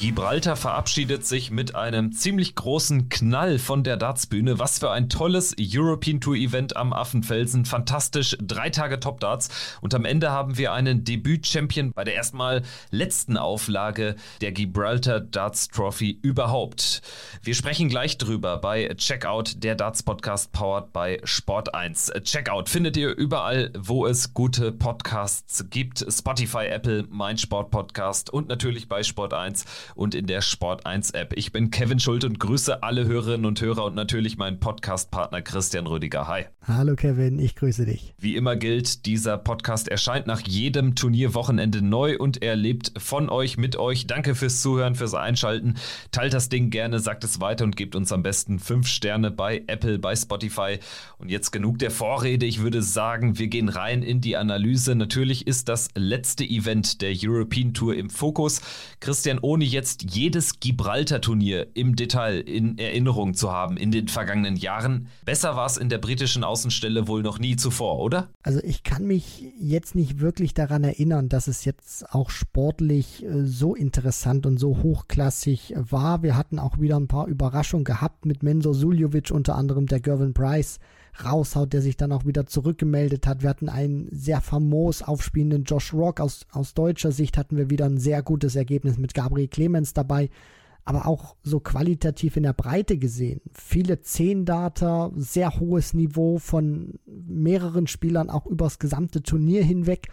Gibraltar verabschiedet sich mit einem ziemlich großen Knall von der Dartsbühne. Was für ein tolles European Tour Event am Affenfelsen. Fantastisch. Drei Tage Top Darts. Und am Ende haben wir einen Debüt-Champion bei der erstmal letzten Auflage der Gibraltar Darts Trophy überhaupt. Wir sprechen gleich drüber bei Checkout, der Darts Podcast powered by Sport 1. Checkout findet ihr überall, wo es gute Podcasts gibt. Spotify, Apple, mein Sport Podcast und natürlich bei Sport 1 und in der Sport 1 App. Ich bin Kevin Schult und grüße alle Hörerinnen und Hörer und natürlich meinen Podcast-Partner Christian Rüdiger. Hi. Hallo Kevin, ich grüße dich. Wie immer gilt, dieser Podcast erscheint nach jedem Turnierwochenende neu und er lebt von euch, mit euch. Danke fürs Zuhören, fürs Einschalten. Teilt das Ding gerne, sagt es weiter und gebt uns am besten fünf Sterne bei Apple, bei Spotify. Und jetzt genug der Vorrede. Ich würde sagen, wir gehen rein in die Analyse. Natürlich ist das letzte Event der European Tour im Fokus. Christian, ohne jetzt jetzt jedes Gibraltar-Turnier im Detail in Erinnerung zu haben in den vergangenen Jahren. Besser war es in der britischen Außenstelle wohl noch nie zuvor, oder? Also ich kann mich jetzt nicht wirklich daran erinnern, dass es jetzt auch sportlich äh, so interessant und so hochklassig war. Wir hatten auch wieder ein paar Überraschungen gehabt mit Mensur Suljovic, unter anderem der Gervin Price raushaut, der sich dann auch wieder zurückgemeldet hat. Wir hatten einen sehr famos aufspielenden Josh Rock. Aus, aus deutscher Sicht hatten wir wieder ein sehr gutes Ergebnis mit Gabriel Clemens dabei. Aber auch so qualitativ in der Breite gesehen. Viele Zehn-Data, sehr hohes Niveau von mehreren Spielern auch übers gesamte Turnier hinweg.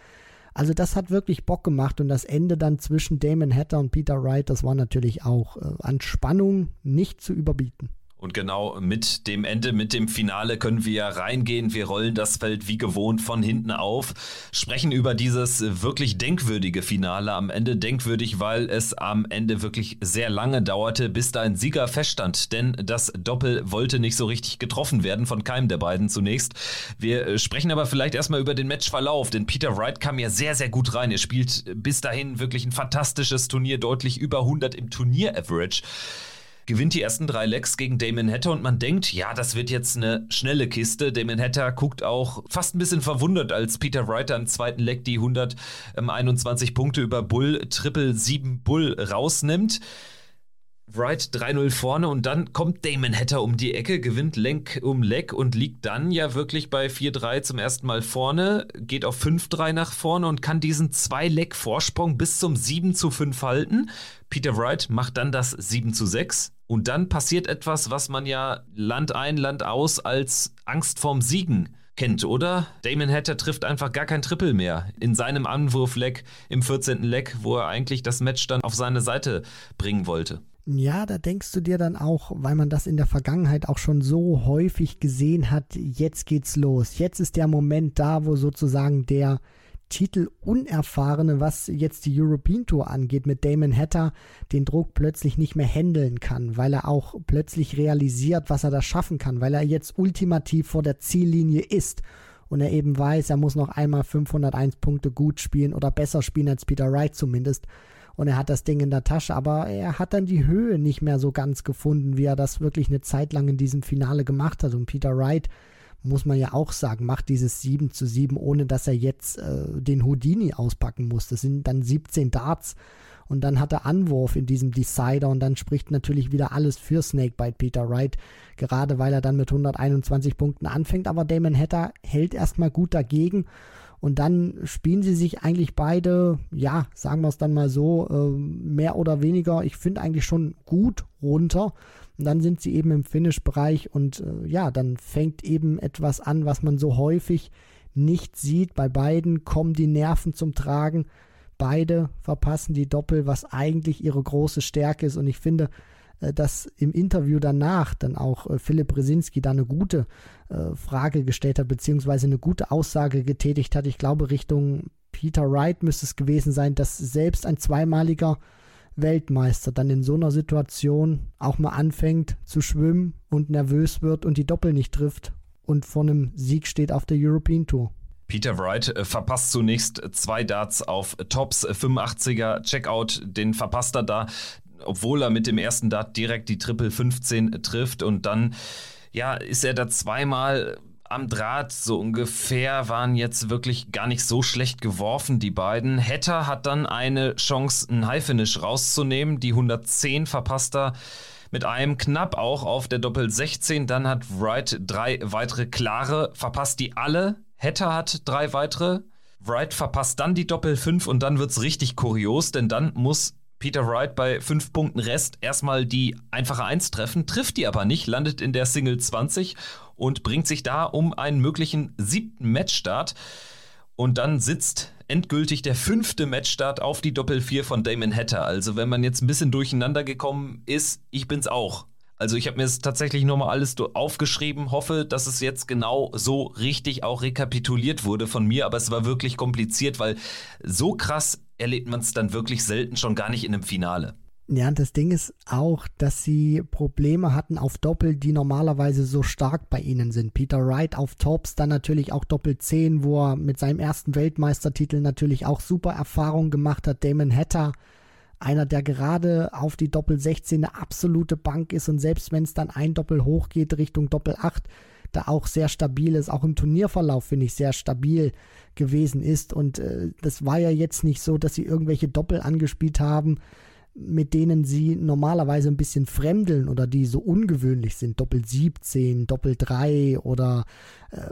Also das hat wirklich Bock gemacht und das Ende dann zwischen Damon Hatter und Peter Wright, das war natürlich auch äh, an Spannung nicht zu überbieten. Und genau mit dem Ende, mit dem Finale können wir reingehen. Wir rollen das Feld wie gewohnt von hinten auf, sprechen über dieses wirklich denkwürdige Finale. Am Ende denkwürdig, weil es am Ende wirklich sehr lange dauerte, bis da ein Sieger feststand. Denn das Doppel wollte nicht so richtig getroffen werden von keinem der beiden zunächst. Wir äh, sprechen aber vielleicht erstmal über den Matchverlauf, denn Peter Wright kam ja sehr, sehr gut rein. Er spielt bis dahin wirklich ein fantastisches Turnier, deutlich über 100 im Turnier-Average gewinnt die ersten drei Legs gegen Damon Hatter und man denkt, ja, das wird jetzt eine schnelle Kiste. Damon Hatter guckt auch fast ein bisschen verwundert, als Peter Wright im zweiten Leg die 121 Punkte über Bull, Triple 7 Bull rausnimmt. Wright 3-0 vorne und dann kommt Damon Hatter um die Ecke, gewinnt Lenk um Leck und liegt dann ja wirklich bei 4-3 zum ersten Mal vorne, geht auf 5-3 nach vorne und kann diesen 2-Leck-Vorsprung bis zum 7 5 halten. Peter Wright macht dann das 7 6 und dann passiert etwas, was man ja Land ein, Land aus als Angst vorm Siegen kennt, oder? Damon Hatter trifft einfach gar kein Triple mehr in seinem Anwurfleck im 14. Leck, wo er eigentlich das Match dann auf seine Seite bringen wollte. Ja, da denkst du dir dann auch, weil man das in der Vergangenheit auch schon so häufig gesehen hat, jetzt geht's los. Jetzt ist der Moment da, wo sozusagen der Titel Unerfahrene, was jetzt die European Tour angeht, mit Damon Hatter den Druck plötzlich nicht mehr handeln kann, weil er auch plötzlich realisiert, was er da schaffen kann, weil er jetzt ultimativ vor der Ziellinie ist und er eben weiß, er muss noch einmal 501 Punkte gut spielen oder besser spielen als Peter Wright zumindest und er hat das Ding in der Tasche, aber er hat dann die Höhe nicht mehr so ganz gefunden, wie er das wirklich eine Zeit lang in diesem Finale gemacht hat. Und Peter Wright, muss man ja auch sagen, macht dieses 7 zu 7, ohne dass er jetzt äh, den Houdini auspacken muss. Das sind dann 17 Darts und dann hat er Anwurf in diesem Decider und dann spricht natürlich wieder alles für Snakebite Peter Wright, gerade weil er dann mit 121 Punkten anfängt, aber Damon Hatter hält erstmal gut dagegen und dann spielen sie sich eigentlich beide, ja, sagen wir es dann mal so, äh, mehr oder weniger, ich finde eigentlich schon gut runter. Und dann sind sie eben im Finish-Bereich und äh, ja, dann fängt eben etwas an, was man so häufig nicht sieht. Bei beiden kommen die Nerven zum Tragen. Beide verpassen die Doppel, was eigentlich ihre große Stärke ist. Und ich finde, äh, dass im Interview danach dann auch äh, Philipp Brzezinski da eine gute äh, Frage gestellt hat, beziehungsweise eine gute Aussage getätigt hat. Ich glaube, Richtung Peter Wright müsste es gewesen sein, dass selbst ein zweimaliger Weltmeister dann in so einer Situation auch mal anfängt zu schwimmen und nervös wird und die Doppel nicht trifft und vor einem Sieg steht auf der European Tour. Peter Wright äh, verpasst zunächst zwei Darts auf Tops, 85er Checkout, den verpasst er da obwohl er mit dem ersten Dart direkt die Triple 15 trifft und dann ja, ist er da zweimal am Draht, so ungefähr, waren jetzt wirklich gar nicht so schlecht geworfen, die beiden. Hatter hat dann eine Chance, einen High-Finish rauszunehmen. Die 110 verpasst er mit einem knapp auch auf der Doppel 16. Dann hat Wright drei weitere klare, verpasst die alle. Hatter hat drei weitere. Wright verpasst dann die Doppel 5 und dann wird es richtig kurios, denn dann muss Peter Wright bei fünf Punkten Rest erstmal die einfache 1 treffen, trifft die aber nicht, landet in der Single 20 und bringt sich da um einen möglichen siebten Matchstart. Und dann sitzt endgültig der fünfte Matchstart auf die Doppel 4 von Damon Hatter. Also wenn man jetzt ein bisschen durcheinander gekommen ist, ich bin's auch. Also ich habe mir das tatsächlich nochmal alles aufgeschrieben, hoffe, dass es jetzt genau so richtig auch rekapituliert wurde von mir, aber es war wirklich kompliziert, weil so krass erlebt man es dann wirklich selten schon gar nicht in einem Finale. Ja, das Ding ist auch, dass sie Probleme hatten auf Doppel, die normalerweise so stark bei ihnen sind. Peter Wright auf Tops, dann natürlich auch Doppel 10, wo er mit seinem ersten Weltmeistertitel natürlich auch super Erfahrungen gemacht hat. Damon Hatter, einer, der gerade auf die Doppel 16 eine absolute Bank ist und selbst wenn es dann ein Doppel hoch geht Richtung Doppel 8, da auch sehr stabil ist, auch im Turnierverlauf finde ich sehr stabil gewesen ist. Und äh, das war ja jetzt nicht so, dass sie irgendwelche Doppel angespielt haben, mit denen sie normalerweise ein bisschen fremdeln oder die so ungewöhnlich sind, Doppel 17, Doppel 3 oder äh,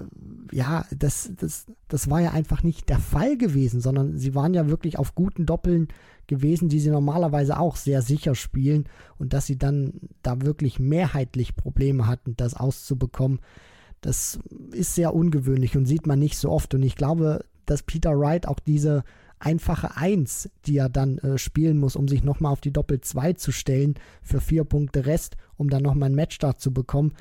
ja, das, das, das war ja einfach nicht der Fall gewesen, sondern sie waren ja wirklich auf guten Doppeln gewesen, die sie normalerweise auch sehr sicher spielen und dass sie dann da wirklich mehrheitlich Probleme hatten, das auszubekommen, das ist sehr ungewöhnlich und sieht man nicht so oft und ich glaube, dass Peter Wright auch diese einfache 1, die er dann äh, spielen muss, um sich nochmal auf die Doppel 2 zu stellen für vier Punkte Rest, um dann nochmal einen Matchstart zu bekommen.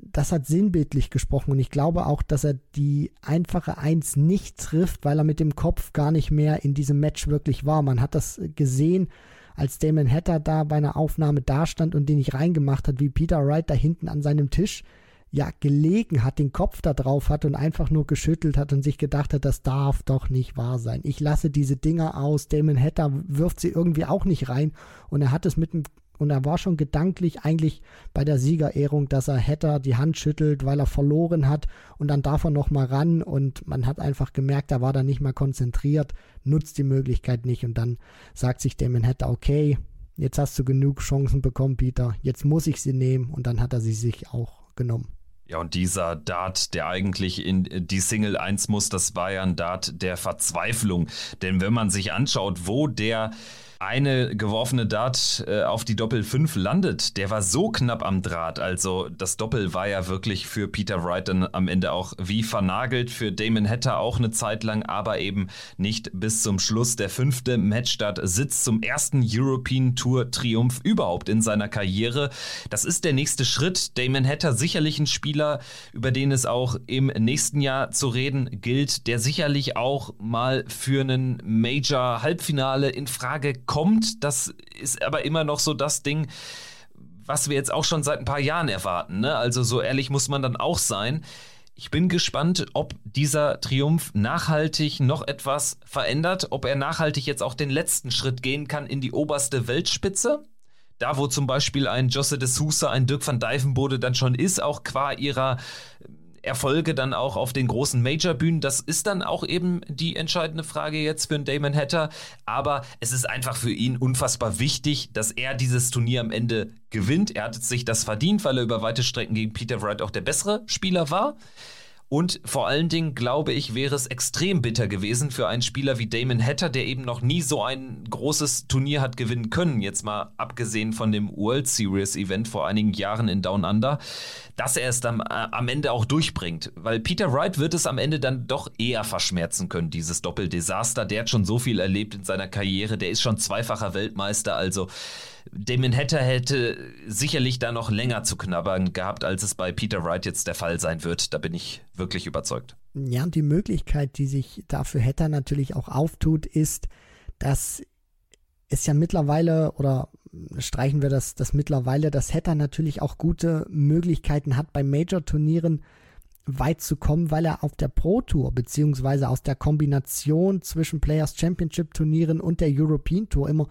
Das hat sinnbildlich gesprochen und ich glaube auch, dass er die einfache 1 nicht trifft, weil er mit dem Kopf gar nicht mehr in diesem Match wirklich war. Man hat das gesehen, als Damon Hatter da bei einer Aufnahme dastand und den nicht reingemacht hat, wie Peter Wright da hinten an seinem Tisch ja gelegen hat, den Kopf da drauf hat und einfach nur geschüttelt hat und sich gedacht hat, das darf doch nicht wahr sein. Ich lasse diese Dinger aus. Damon Hatter wirft sie irgendwie auch nicht rein und er hat es mit dem und er war schon gedanklich eigentlich bei der Siegerehrung, dass er Hatter die Hand schüttelt, weil er verloren hat und dann darf er noch mal ran und man hat einfach gemerkt, er war da nicht mehr konzentriert, nutzt die Möglichkeit nicht und dann sagt sich Damon Hatter, okay, jetzt hast du genug Chancen bekommen, Peter, jetzt muss ich sie nehmen und dann hat er sie sich auch genommen. Ja, und dieser Dart, der eigentlich in die Single 1 muss, das war ja ein Dart der Verzweiflung. Denn wenn man sich anschaut, wo der eine geworfene Dart äh, auf die Doppel 5 landet, der war so knapp am Draht. Also das Doppel war ja wirklich für Peter Wright dann am Ende auch wie vernagelt, für Damon Hatter auch eine Zeit lang, aber eben nicht bis zum Schluss. Der fünfte Matchstart sitzt zum ersten European Tour Triumph überhaupt in seiner Karriere. Das ist der nächste Schritt. Damon Hatter sicherlich ein Spieler, über den es auch im nächsten Jahr zu reden gilt, der sicherlich auch mal für einen Major Halbfinale in Frage kommt. Das ist aber immer noch so das Ding, was wir jetzt auch schon seit ein paar Jahren erwarten. Ne? Also so ehrlich muss man dann auch sein. Ich bin gespannt, ob dieser Triumph nachhaltig noch etwas verändert, ob er nachhaltig jetzt auch den letzten Schritt gehen kann in die oberste Weltspitze. Da, wo zum Beispiel ein Josse de Sousa, ein Dirk van Dijvenbode dann schon ist, auch qua ihrer Erfolge dann auch auf den großen Major-Bühnen. Das ist dann auch eben die entscheidende Frage jetzt für einen Damon Hatter. Aber es ist einfach für ihn unfassbar wichtig, dass er dieses Turnier am Ende gewinnt. Er hat sich das verdient, weil er über weite Strecken gegen Peter Wright auch der bessere Spieler war. Und vor allen Dingen, glaube ich, wäre es extrem bitter gewesen für einen Spieler wie Damon Hatter, der eben noch nie so ein großes Turnier hat gewinnen können, jetzt mal abgesehen von dem World Series Event vor einigen Jahren in Down Under, dass er es dann äh, am Ende auch durchbringt. Weil Peter Wright wird es am Ende dann doch eher verschmerzen können, dieses Doppeldesaster. Der hat schon so viel erlebt in seiner Karriere, der ist schon zweifacher Weltmeister, also Damon Hatter hätte sicherlich da noch länger zu knabbern gehabt, als es bei Peter Wright jetzt der Fall sein wird. Da bin ich wirklich überzeugt. Ja, und die Möglichkeit, die sich dafür Hatter natürlich auch auftut, ist, dass es ja mittlerweile oder streichen wir das, das mittlerweile, dass Hatter natürlich auch gute Möglichkeiten hat, bei Major-Turnieren weit zu kommen, weil er auf der Pro Tour beziehungsweise aus der Kombination zwischen Players Championship Turnieren und der European Tour immer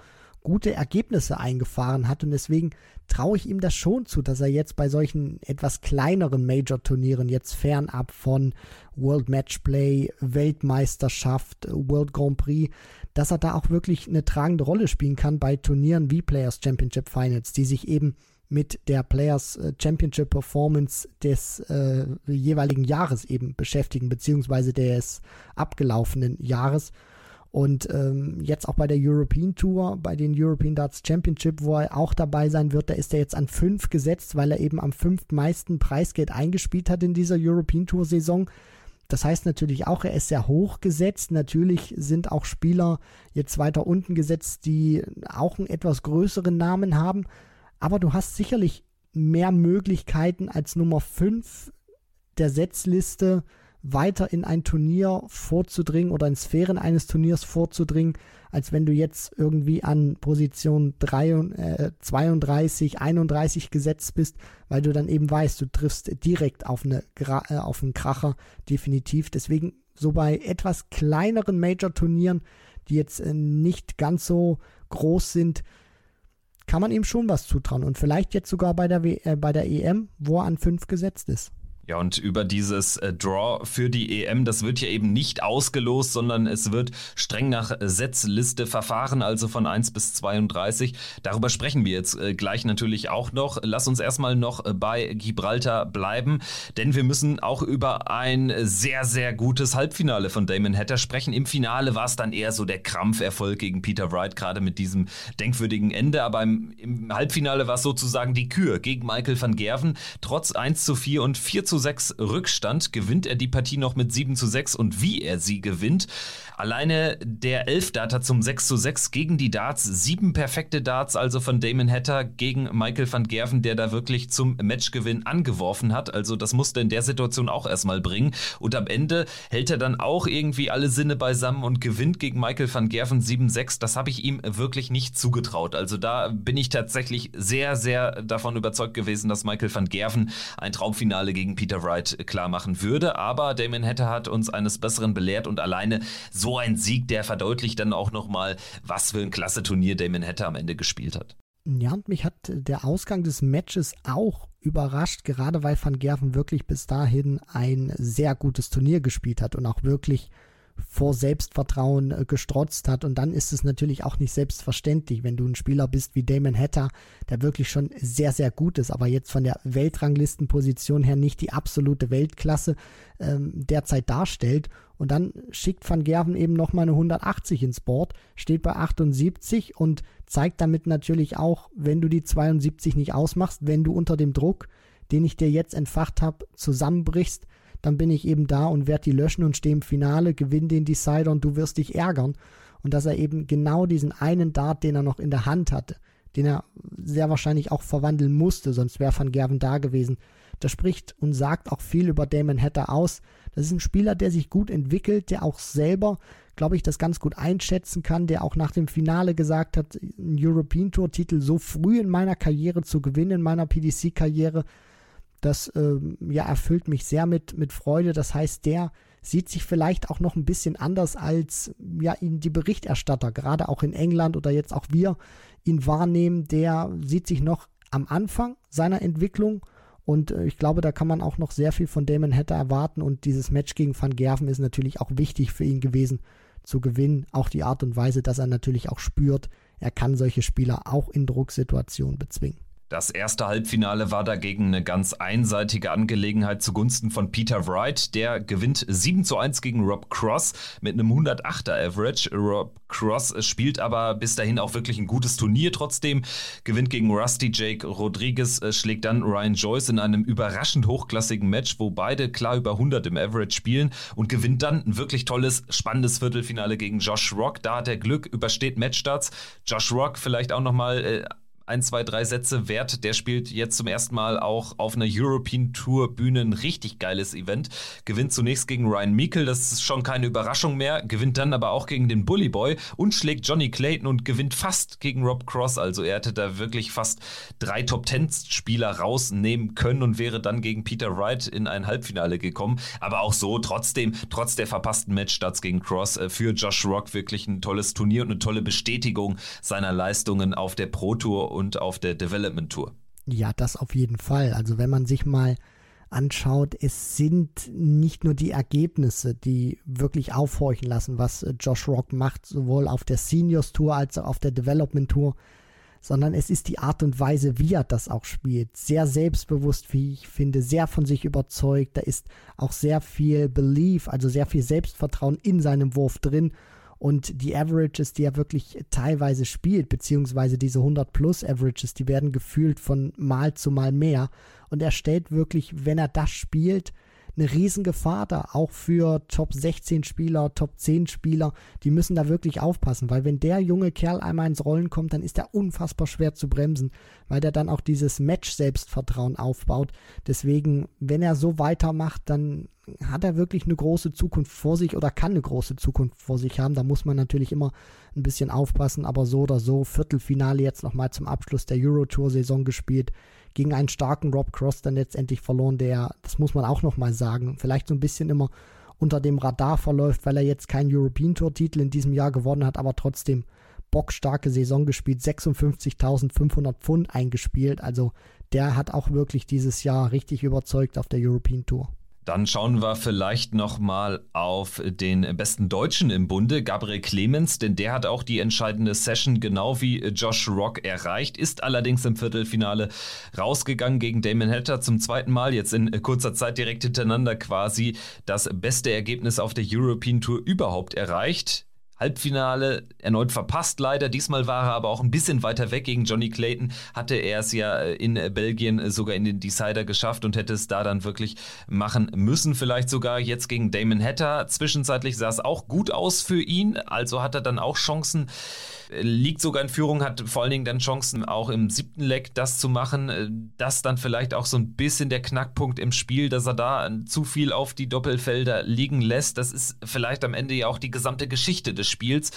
gute Ergebnisse eingefahren hat und deswegen traue ich ihm das schon zu, dass er jetzt bei solchen etwas kleineren Major-Turnieren, jetzt fernab von World Matchplay, Weltmeisterschaft, World Grand Prix, dass er da auch wirklich eine tragende Rolle spielen kann bei Turnieren wie Players Championship Finals, die sich eben mit der Players Championship Performance des äh, jeweiligen Jahres eben beschäftigen, beziehungsweise des abgelaufenen Jahres. Und ähm, jetzt auch bei der European Tour, bei den European Darts Championship, wo er auch dabei sein wird, da ist er jetzt an fünf gesetzt, weil er eben am fünftmeisten Preisgeld eingespielt hat in dieser European Tour Saison. Das heißt natürlich auch, er ist sehr hoch gesetzt. Natürlich sind auch Spieler jetzt weiter unten gesetzt, die auch einen etwas größeren Namen haben. Aber du hast sicherlich mehr Möglichkeiten als Nummer 5 der Setzliste weiter in ein Turnier vorzudringen oder in Sphären eines Turniers vorzudringen, als wenn du jetzt irgendwie an Position 3, äh, 32, 31 gesetzt bist, weil du dann eben weißt, du triffst direkt auf, eine, äh, auf einen Kracher, definitiv. Deswegen so bei etwas kleineren Major-Turnieren, die jetzt äh, nicht ganz so groß sind, kann man ihm schon was zutrauen. Und vielleicht jetzt sogar bei der, w äh, bei der EM, wo er an 5 gesetzt ist. Ja, und über dieses äh, Draw für die EM, das wird ja eben nicht ausgelost, sondern es wird streng nach Setzliste verfahren, also von 1 bis 32. Darüber sprechen wir jetzt äh, gleich natürlich auch noch. Lass uns erstmal noch äh, bei Gibraltar bleiben, denn wir müssen auch über ein sehr, sehr gutes Halbfinale von Damon Hatter sprechen. Im Finale war es dann eher so der Krampferfolg gegen Peter Wright, gerade mit diesem denkwürdigen Ende. Aber im, im Halbfinale war es sozusagen die Kür gegen Michael van Gerven. Trotz 1 zu 4 und 4 zu 6 Rückstand gewinnt er die Partie noch mit 7 zu 6 und wie er sie gewinnt. Alleine der 11 Data zum 6 zu 6 gegen die Darts, sieben perfekte Darts also von Damon Hatter gegen Michael van Gerven, der da wirklich zum Matchgewinn angeworfen hat. Also das musste in der Situation auch erstmal bringen. Und am Ende hält er dann auch irgendwie alle Sinne beisammen und gewinnt gegen Michael van Gerven 7-6. Das habe ich ihm wirklich nicht zugetraut. Also da bin ich tatsächlich sehr, sehr davon überzeugt gewesen, dass Michael van Gerven ein Traumfinale gegen Peter Wright klar machen würde. Aber Damon Hatter hat uns eines Besseren belehrt und alleine so ein Sieg, der verdeutlicht dann auch nochmal, was für ein klasse Turnier Damon Hatter am Ende gespielt hat. Ja, und mich hat der Ausgang des Matches auch überrascht, gerade weil Van Gerven wirklich bis dahin ein sehr gutes Turnier gespielt hat und auch wirklich vor Selbstvertrauen äh, gestrotzt hat. Und dann ist es natürlich auch nicht selbstverständlich, wenn du ein Spieler bist wie Damon Hatter, der wirklich schon sehr, sehr gut ist, aber jetzt von der Weltranglistenposition her nicht die absolute Weltklasse ähm, derzeit darstellt. Und dann schickt Van Gerven eben nochmal eine 180 ins Board, steht bei 78 und zeigt damit natürlich auch, wenn du die 72 nicht ausmachst, wenn du unter dem Druck, den ich dir jetzt entfacht habe, zusammenbrichst, dann bin ich eben da und werde die löschen und stehe im Finale, gewinne den Decider und du wirst dich ärgern. Und dass er eben genau diesen einen Dart, den er noch in der Hand hatte, den er sehr wahrscheinlich auch verwandeln musste, sonst wäre Van Gerven da gewesen. Das spricht und sagt auch viel über Damon Hatter aus. Das ist ein Spieler, der sich gut entwickelt, der auch selber, glaube ich, das ganz gut einschätzen kann, der auch nach dem Finale gesagt hat, einen European Tour Titel so früh in meiner Karriere zu gewinnen, in meiner PDC-Karriere, das ähm, ja, erfüllt mich sehr mit, mit Freude. Das heißt, der sieht sich vielleicht auch noch ein bisschen anders als ja, ihn die Berichterstatter, gerade auch in England oder jetzt auch wir ihn wahrnehmen. Der sieht sich noch am Anfang seiner Entwicklung und äh, ich glaube, da kann man auch noch sehr viel von Damon Hatter erwarten und dieses Match gegen Van Gerven ist natürlich auch wichtig für ihn gewesen zu gewinnen. Auch die Art und Weise, dass er natürlich auch spürt, er kann solche Spieler auch in Drucksituationen bezwingen. Das erste Halbfinale war dagegen eine ganz einseitige Angelegenheit zugunsten von Peter Wright. Der gewinnt 7 zu 1 gegen Rob Cross mit einem 108er Average. Rob Cross spielt aber bis dahin auch wirklich ein gutes Turnier trotzdem. Gewinnt gegen Rusty Jake Rodriguez, äh, schlägt dann Ryan Joyce in einem überraschend hochklassigen Match, wo beide klar über 100 im Average spielen und gewinnt dann ein wirklich tolles, spannendes Viertelfinale gegen Josh Rock. Da hat er Glück, übersteht Matchstarts. Josh Rock vielleicht auch nochmal... Ein, zwei, drei Sätze wert. Der spielt jetzt zum ersten Mal auch auf einer European Tour Bühne ein richtig geiles Event. Gewinnt zunächst gegen Ryan Meikle, das ist schon keine Überraschung mehr. Gewinnt dann aber auch gegen den Bully Boy und schlägt Johnny Clayton und gewinnt fast gegen Rob Cross. Also er hätte da wirklich fast drei Top Ten Spieler rausnehmen können und wäre dann gegen Peter Wright in ein Halbfinale gekommen. Aber auch so trotzdem, trotz der verpassten Matchstarts gegen Cross, äh, für Josh Rock wirklich ein tolles Turnier und eine tolle Bestätigung seiner Leistungen auf der Pro Tour und auf der Development Tour. Ja, das auf jeden Fall. Also wenn man sich mal anschaut, es sind nicht nur die Ergebnisse, die wirklich aufhorchen lassen, was äh, Josh Rock macht, sowohl auf der Seniors Tour als auch auf der Development Tour, sondern es ist die Art und Weise, wie er das auch spielt. Sehr selbstbewusst, wie ich finde, sehr von sich überzeugt. Da ist auch sehr viel Belief, also sehr viel Selbstvertrauen in seinem Wurf drin und die Averages, die er wirklich teilweise spielt, beziehungsweise diese 100 plus Averages, die werden gefühlt von Mal zu Mal mehr. Und er stellt wirklich, wenn er das spielt, eine Riesengefahr da, auch für Top 16 Spieler, Top 10 Spieler, die müssen da wirklich aufpassen, weil wenn der junge Kerl einmal ins Rollen kommt, dann ist er unfassbar schwer zu bremsen, weil der dann auch dieses Match-Selbstvertrauen aufbaut. Deswegen, wenn er so weitermacht, dann hat er wirklich eine große Zukunft vor sich oder kann eine große Zukunft vor sich haben. Da muss man natürlich immer ein bisschen aufpassen, aber so oder so, Viertelfinale jetzt nochmal zum Abschluss der Euro-Tour-Saison gespielt, gegen einen starken Rob Cross dann letztendlich verloren, der, das muss man auch nochmal sagen, vielleicht so ein bisschen immer unter dem Radar verläuft, weil er jetzt keinen European Tour-Titel in diesem Jahr gewonnen hat, aber trotzdem bockstarke Saison gespielt, 56.500 Pfund eingespielt. Also der hat auch wirklich dieses Jahr richtig überzeugt auf der European Tour. Dann schauen wir vielleicht nochmal auf den besten Deutschen im Bunde, Gabriel Clemens, denn der hat auch die entscheidende Session genau wie Josh Rock erreicht, ist allerdings im Viertelfinale rausgegangen gegen Damon Hatter zum zweiten Mal, jetzt in kurzer Zeit direkt hintereinander quasi das beste Ergebnis auf der European Tour überhaupt erreicht. Halbfinale erneut verpasst leider. Diesmal war er aber auch ein bisschen weiter weg gegen Johnny Clayton. Hatte er es ja äh, in äh, Belgien äh, sogar in den Decider geschafft und hätte es da dann wirklich machen müssen. Vielleicht sogar jetzt gegen Damon Hatter. Zwischenzeitlich sah es auch gut aus für ihn. Also hat er dann auch Chancen liegt sogar in Führung, hat vor allen Dingen dann Chancen, auch im siebten Leck das zu machen. Äh, das dann vielleicht auch so ein bisschen der Knackpunkt im Spiel, dass er da zu viel auf die Doppelfelder liegen lässt. Das ist vielleicht am Ende ja auch die gesamte Geschichte des Spiels.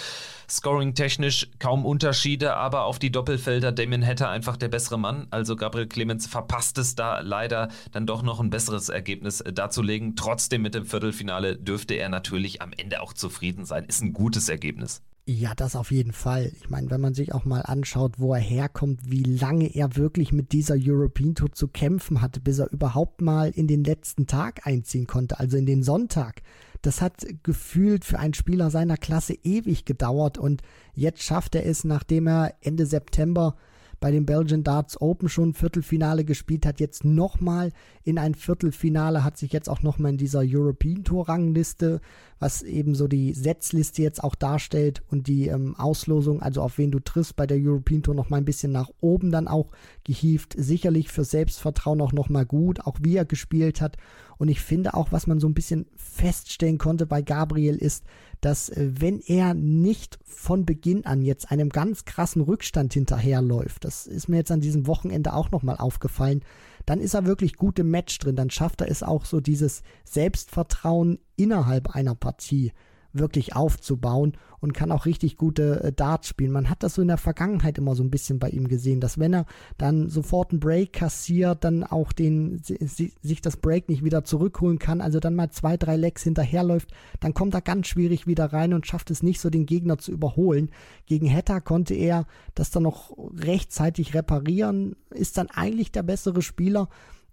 Scoring-technisch kaum Unterschiede, aber auf die Doppelfelder Damien hätte einfach der bessere Mann. Also Gabriel Clemens verpasst es da leider dann doch noch ein besseres Ergebnis äh, darzulegen. Trotzdem mit dem Viertelfinale dürfte er natürlich am Ende auch zufrieden sein. Ist ein gutes Ergebnis. Ja, das auf jeden Fall. Ich meine, wenn man sich auch mal anschaut, wo er herkommt, wie lange er wirklich mit dieser European Tour zu kämpfen hatte, bis er überhaupt mal in den letzten Tag einziehen konnte, also in den Sonntag. Das hat gefühlt für einen Spieler seiner Klasse ewig gedauert und jetzt schafft er es, nachdem er Ende September bei den Belgian Darts Open schon Viertelfinale gespielt hat, jetzt nochmal in ein Viertelfinale, hat sich jetzt auch nochmal in dieser European Tour Rangliste, was eben so die Setzliste jetzt auch darstellt und die ähm, Auslosung, also auf wen du triffst bei der European Tour nochmal ein bisschen nach oben dann auch gehievt. Sicherlich für Selbstvertrauen auch nochmal gut, auch wie er gespielt hat. Und ich finde auch, was man so ein bisschen feststellen konnte bei Gabriel ist, dass äh, wenn er nicht von Beginn an jetzt einem ganz krassen Rückstand hinterherläuft, das ist mir jetzt an diesem Wochenende auch nochmal aufgefallen, dann ist er wirklich gut im Match drin, dann schafft er es auch so dieses Selbstvertrauen innerhalb einer Partie wirklich aufzubauen und kann auch richtig gute äh, Darts spielen. Man hat das so in der Vergangenheit immer so ein bisschen bei ihm gesehen, dass wenn er dann sofort einen Break kassiert, dann auch den, si, sich das Break nicht wieder zurückholen kann, also dann mal zwei, drei Lecks hinterherläuft, dann kommt er ganz schwierig wieder rein und schafft es nicht so, den Gegner zu überholen. Gegen Hatter konnte er das dann noch rechtzeitig reparieren, ist dann eigentlich der bessere Spieler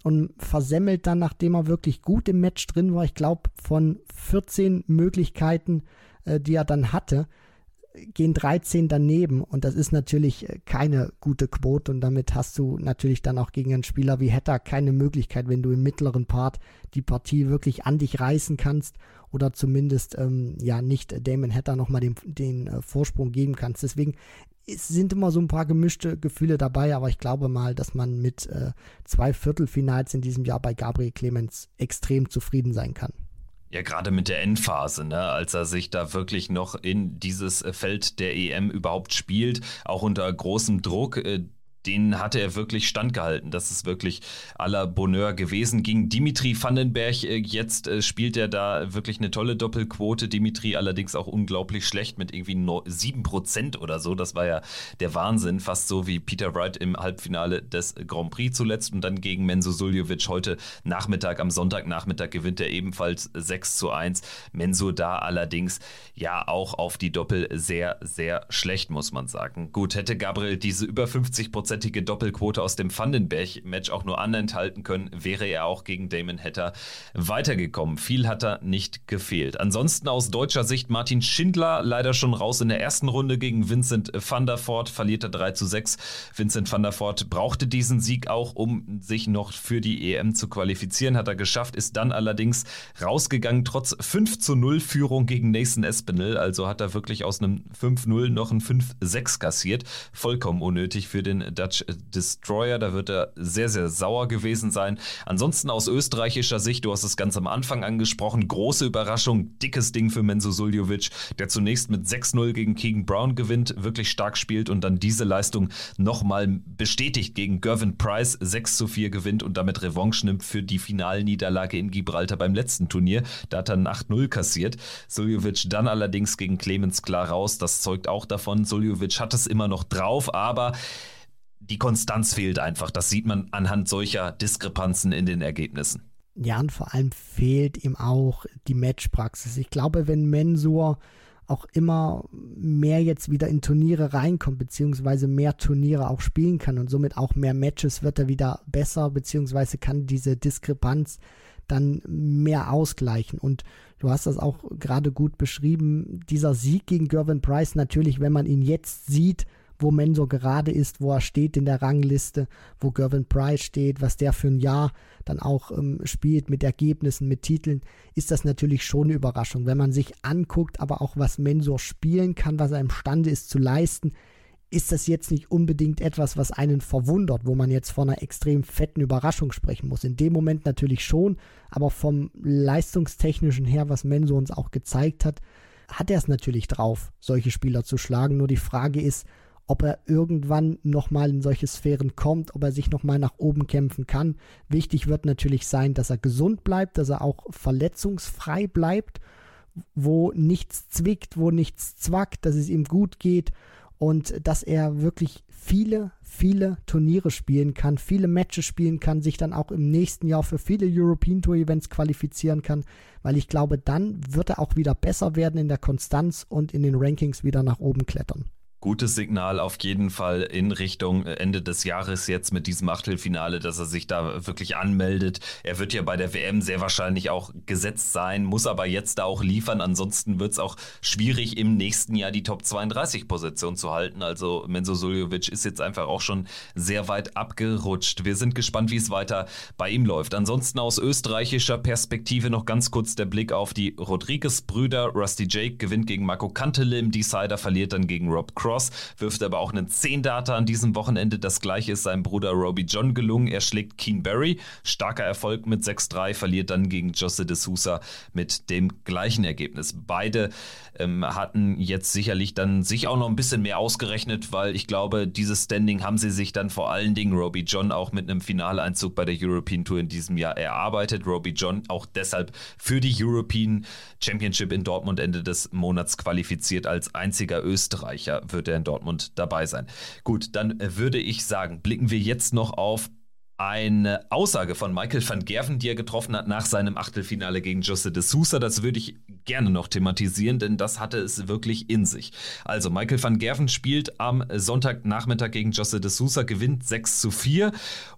und versemmelt dann, nachdem er wirklich gut im Match drin war, ich glaube, von 14 Möglichkeiten, äh, die er dann hatte, gehen 13 daneben und das ist natürlich äh, keine gute Quote und damit hast du natürlich dann auch gegen einen Spieler wie Hatter keine Möglichkeit, wenn du im mittleren Part die Partie wirklich an dich reißen kannst oder zumindest ähm, ja nicht Damon Hatter nochmal den, den äh, Vorsprung geben kannst. Deswegen es sind immer so ein paar gemischte Gefühle dabei, aber ich glaube mal, dass man mit äh, zwei Viertelfinals in diesem Jahr bei Gabriel Clemens extrem zufrieden sein kann. Ja, gerade mit der Endphase, ne, als er sich da wirklich noch in dieses Feld der EM überhaupt spielt, auch unter großem Druck. Äh, den hatte er wirklich standgehalten. Das ist wirklich aller Bonheur gewesen. Gegen Dimitri Vandenberg, äh, jetzt äh, spielt er da wirklich eine tolle Doppelquote. Dimitri allerdings auch unglaublich schlecht mit irgendwie 7% oder so. Das war ja der Wahnsinn. Fast so wie Peter Wright im Halbfinale des Grand Prix zuletzt. Und dann gegen Menzo Suljovic heute Nachmittag, am Sonntagnachmittag gewinnt er ebenfalls 6 zu 1. Menzo da allerdings ja auch auf die Doppel sehr, sehr schlecht, muss man sagen. Gut, hätte Gabriel diese über 50-prozentige Doppelquote aus dem Vandenberg-Match auch nur anenthalten können, wäre er auch gegen Damon Hatter weitergekommen. Viel hat er nicht gefehlt. Ansonsten aus deutscher Sicht Martin Schindler leider schon raus in der ersten Runde gegen Vincent van der Voort, verliert er 3 zu 6. Vincent van der Voort brauchte diesen Sieg auch, um sich noch für die EM zu qualifizieren, hat er geschafft, ist dann allerdings rausgegangen, trotz 5 zu 0 Führung gegen Nathan Espinel. Also hat er wirklich aus einem 5-0 noch ein 5-6 kassiert. Vollkommen unnötig für den Dutch Destroyer. Da wird er sehr, sehr sauer gewesen sein. Ansonsten aus österreichischer Sicht, du hast es ganz am Anfang angesprochen, große Überraschung, dickes Ding für Menzo Suljovic, der zunächst mit 6-0 gegen Keegan Brown gewinnt, wirklich stark spielt und dann diese Leistung nochmal bestätigt gegen Gervin Price 6 zu 4 gewinnt und damit Revanche nimmt für die Finalniederlage in Gibraltar beim letzten Turnier. Da hat er ein 8-0 kassiert. Suljovic dann allerdings gegen Clemens klar raus. Das zeugt auch davon. Suljovic hat es immer noch drauf, aber die Konstanz fehlt einfach. Das sieht man anhand solcher Diskrepanzen in den Ergebnissen. Ja, und vor allem fehlt ihm auch die Matchpraxis. Ich glaube, wenn Mensur auch immer mehr jetzt wieder in Turniere reinkommt, beziehungsweise mehr Turniere auch spielen kann und somit auch mehr Matches, wird er wieder besser, beziehungsweise kann diese Diskrepanz dann mehr ausgleichen. Und du hast das auch gerade gut beschrieben. Dieser Sieg gegen Gervin Price, natürlich, wenn man ihn jetzt sieht, wo Menzo gerade ist, wo er steht in der Rangliste, wo Gervin Price steht, was der für ein Jahr dann auch ähm, spielt mit Ergebnissen, mit Titeln, ist das natürlich schon eine Überraschung. Wenn man sich anguckt, aber auch was Mensur spielen kann, was er imstande ist zu leisten, ist das jetzt nicht unbedingt etwas, was einen verwundert, wo man jetzt von einer extrem fetten Überraschung sprechen muss. In dem Moment natürlich schon, aber vom leistungstechnischen her, was Menso uns auch gezeigt hat, hat er es natürlich drauf, solche Spieler zu schlagen. Nur die Frage ist, ob er irgendwann nochmal in solche Sphären kommt, ob er sich nochmal nach oben kämpfen kann. Wichtig wird natürlich sein, dass er gesund bleibt, dass er auch verletzungsfrei bleibt, wo nichts zwickt, wo nichts zwackt, dass es ihm gut geht und dass er wirklich viele, viele Turniere spielen kann, viele Matches spielen kann, sich dann auch im nächsten Jahr für viele European Tour Events qualifizieren kann, weil ich glaube, dann wird er auch wieder besser werden in der Konstanz und in den Rankings wieder nach oben klettern gutes Signal auf jeden Fall in Richtung Ende des Jahres jetzt mit diesem Achtelfinale, dass er sich da wirklich anmeldet. Er wird ja bei der WM sehr wahrscheinlich auch gesetzt sein, muss aber jetzt da auch liefern. Ansonsten wird es auch schwierig, im nächsten Jahr die Top 32 Position zu halten. Also Menzo Suljovic ist jetzt einfach auch schon sehr weit abgerutscht. Wir sind gespannt, wie es weiter bei ihm läuft. Ansonsten aus österreichischer Perspektive noch ganz kurz der Blick auf die Rodriguez-Brüder. Rusty Jake gewinnt gegen Marco Kantele im Decider, verliert dann gegen Rob Cross. Cross, wirft aber auch einen 10-Data an diesem Wochenende. Das gleiche ist seinem Bruder Robbie John gelungen. Er schlägt Keen Berry. Starker Erfolg mit 6-3, verliert dann gegen Josse de Sousa mit dem gleichen Ergebnis. Beide ähm, hatten jetzt sicherlich dann sich auch noch ein bisschen mehr ausgerechnet, weil ich glaube, dieses Standing haben sie sich dann vor allen Dingen Robbie John auch mit einem Finaleinzug bei der European Tour in diesem Jahr erarbeitet. Robbie John auch deshalb für die European Championship in Dortmund Ende des Monats qualifiziert als einziger Österreicher wird er in Dortmund dabei sein. Gut, dann würde ich sagen, blicken wir jetzt noch auf eine Aussage von Michael van Gerven, die er getroffen hat nach seinem Achtelfinale gegen Jose de Sousa. Das würde ich gerne noch thematisieren, denn das hatte es wirklich in sich. Also Michael van Gerven spielt am Sonntagnachmittag gegen Jose de Sousa, gewinnt 6 zu 4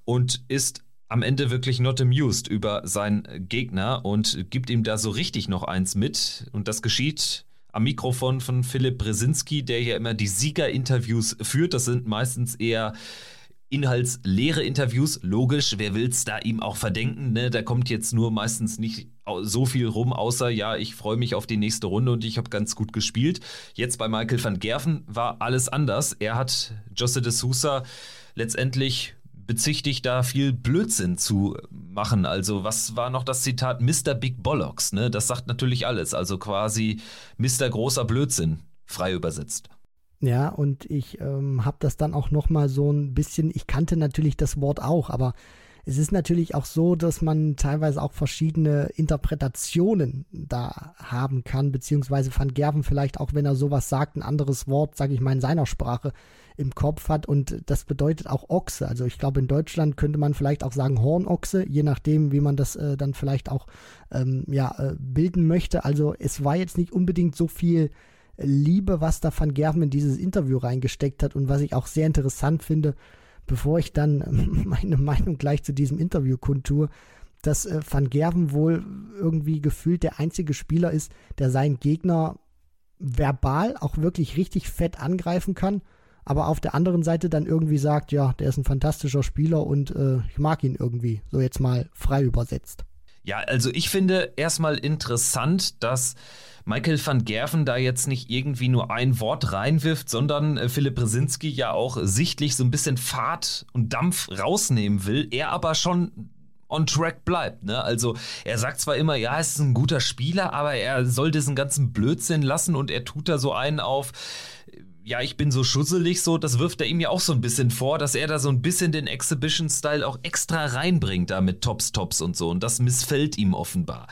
und ist am Ende wirklich not amused über seinen Gegner und gibt ihm da so richtig noch eins mit. Und das geschieht am Mikrofon von Philipp Brzezinski, der hier immer die Siegerinterviews führt. Das sind meistens eher inhaltsleere Interviews. Logisch, wer will es da ihm auch verdenken? Ne? Da kommt jetzt nur meistens nicht so viel rum, außer ja, ich freue mich auf die nächste Runde und ich habe ganz gut gespielt. Jetzt bei Michael van Gerven war alles anders. Er hat Jose de Sousa letztendlich bezichtigt, da viel Blödsinn zu machen. Also, was war noch das Zitat? Mr. Big Bollocks, ne? Das sagt natürlich alles. Also quasi Mr. großer Blödsinn, frei übersetzt. Ja, und ich ähm, habe das dann auch noch mal so ein bisschen, ich kannte natürlich das Wort auch, aber es ist natürlich auch so, dass man teilweise auch verschiedene Interpretationen da haben kann, beziehungsweise Van Gerven vielleicht auch, wenn er sowas sagt, ein anderes Wort, sage ich mal, in seiner Sprache im Kopf hat und das bedeutet auch Ochse. Also ich glaube, in Deutschland könnte man vielleicht auch sagen Hornochse, je nachdem, wie man das äh, dann vielleicht auch ähm, ja, äh, bilden möchte. Also es war jetzt nicht unbedingt so viel Liebe, was da Van Gerven in dieses Interview reingesteckt hat und was ich auch sehr interessant finde, bevor ich dann meine Meinung gleich zu diesem Interview kundtue, dass äh, Van Gerven wohl irgendwie gefühlt der einzige Spieler ist, der seinen Gegner verbal auch wirklich richtig fett angreifen kann, aber auf der anderen Seite dann irgendwie sagt, ja, der ist ein fantastischer Spieler und äh, ich mag ihn irgendwie, so jetzt mal frei übersetzt. Ja, also ich finde erstmal interessant, dass Michael van Gerven da jetzt nicht irgendwie nur ein Wort reinwirft, sondern äh, Philipp Brzezinski ja auch sichtlich so ein bisschen Fahrt und Dampf rausnehmen will, er aber schon on track bleibt. Ne? Also er sagt zwar immer, ja, er ist ein guter Spieler, aber er soll diesen ganzen Blödsinn lassen und er tut da so einen auf, ja, ich bin so schusselig, so, das wirft er ihm ja auch so ein bisschen vor, dass er da so ein bisschen den Exhibition-Style auch extra reinbringt, da mit Tops, Tops und so. Und das missfällt ihm offenbar.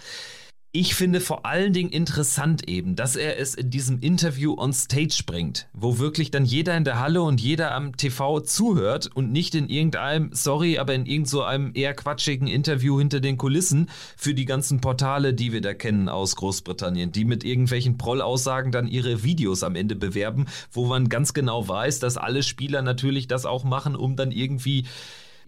Ich finde vor allen Dingen interessant eben, dass er es in diesem Interview on Stage bringt, wo wirklich dann jeder in der Halle und jeder am TV zuhört und nicht in irgendeinem, sorry, aber in irgendeinem so eher quatschigen Interview hinter den Kulissen für die ganzen Portale, die wir da kennen aus Großbritannien, die mit irgendwelchen Proll-Aussagen dann ihre Videos am Ende bewerben, wo man ganz genau weiß, dass alle Spieler natürlich das auch machen, um dann irgendwie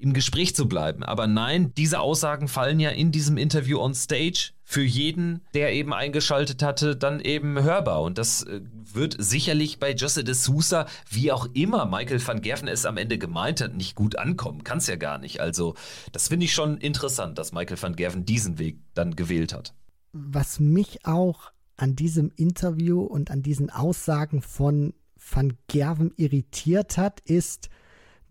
im Gespräch zu bleiben. Aber nein, diese Aussagen fallen ja in diesem Interview on Stage für jeden, der eben eingeschaltet hatte, dann eben hörbar. Und das äh, wird sicherlich bei Jose de Sousa, wie auch immer Michael van Gerven es am Ende gemeint hat, nicht gut ankommen. Kann es ja gar nicht. Also, das finde ich schon interessant, dass Michael van Gerven diesen Weg dann gewählt hat. Was mich auch an diesem Interview und an diesen Aussagen von Van Gerven irritiert hat, ist,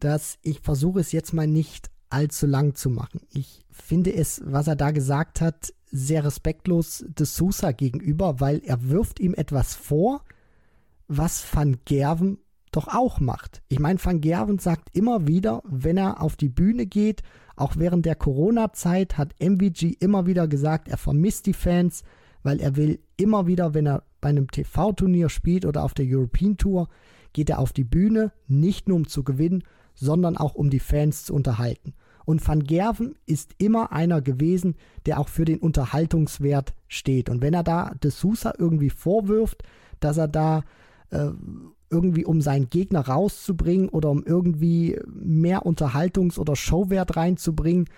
dass ich versuche es jetzt mal nicht allzu lang zu machen. Ich finde es, was er da gesagt hat, sehr respektlos de Sousa gegenüber, weil er wirft ihm etwas vor, was Van Gerven doch auch macht. Ich meine, Van Gerven sagt immer wieder, wenn er auf die Bühne geht, auch während der Corona-Zeit hat MVG immer wieder gesagt, er vermisst die Fans, weil er will immer wieder, wenn er bei einem TV-Turnier spielt oder auf der European Tour, geht er auf die Bühne, nicht nur um zu gewinnen, sondern auch um die Fans zu unterhalten. Und Van Gerven ist immer einer gewesen, der auch für den Unterhaltungswert steht. Und wenn er da De Sousa irgendwie vorwirft, dass er da äh, irgendwie um seinen Gegner rauszubringen oder um irgendwie mehr Unterhaltungs- oder Showwert reinzubringen,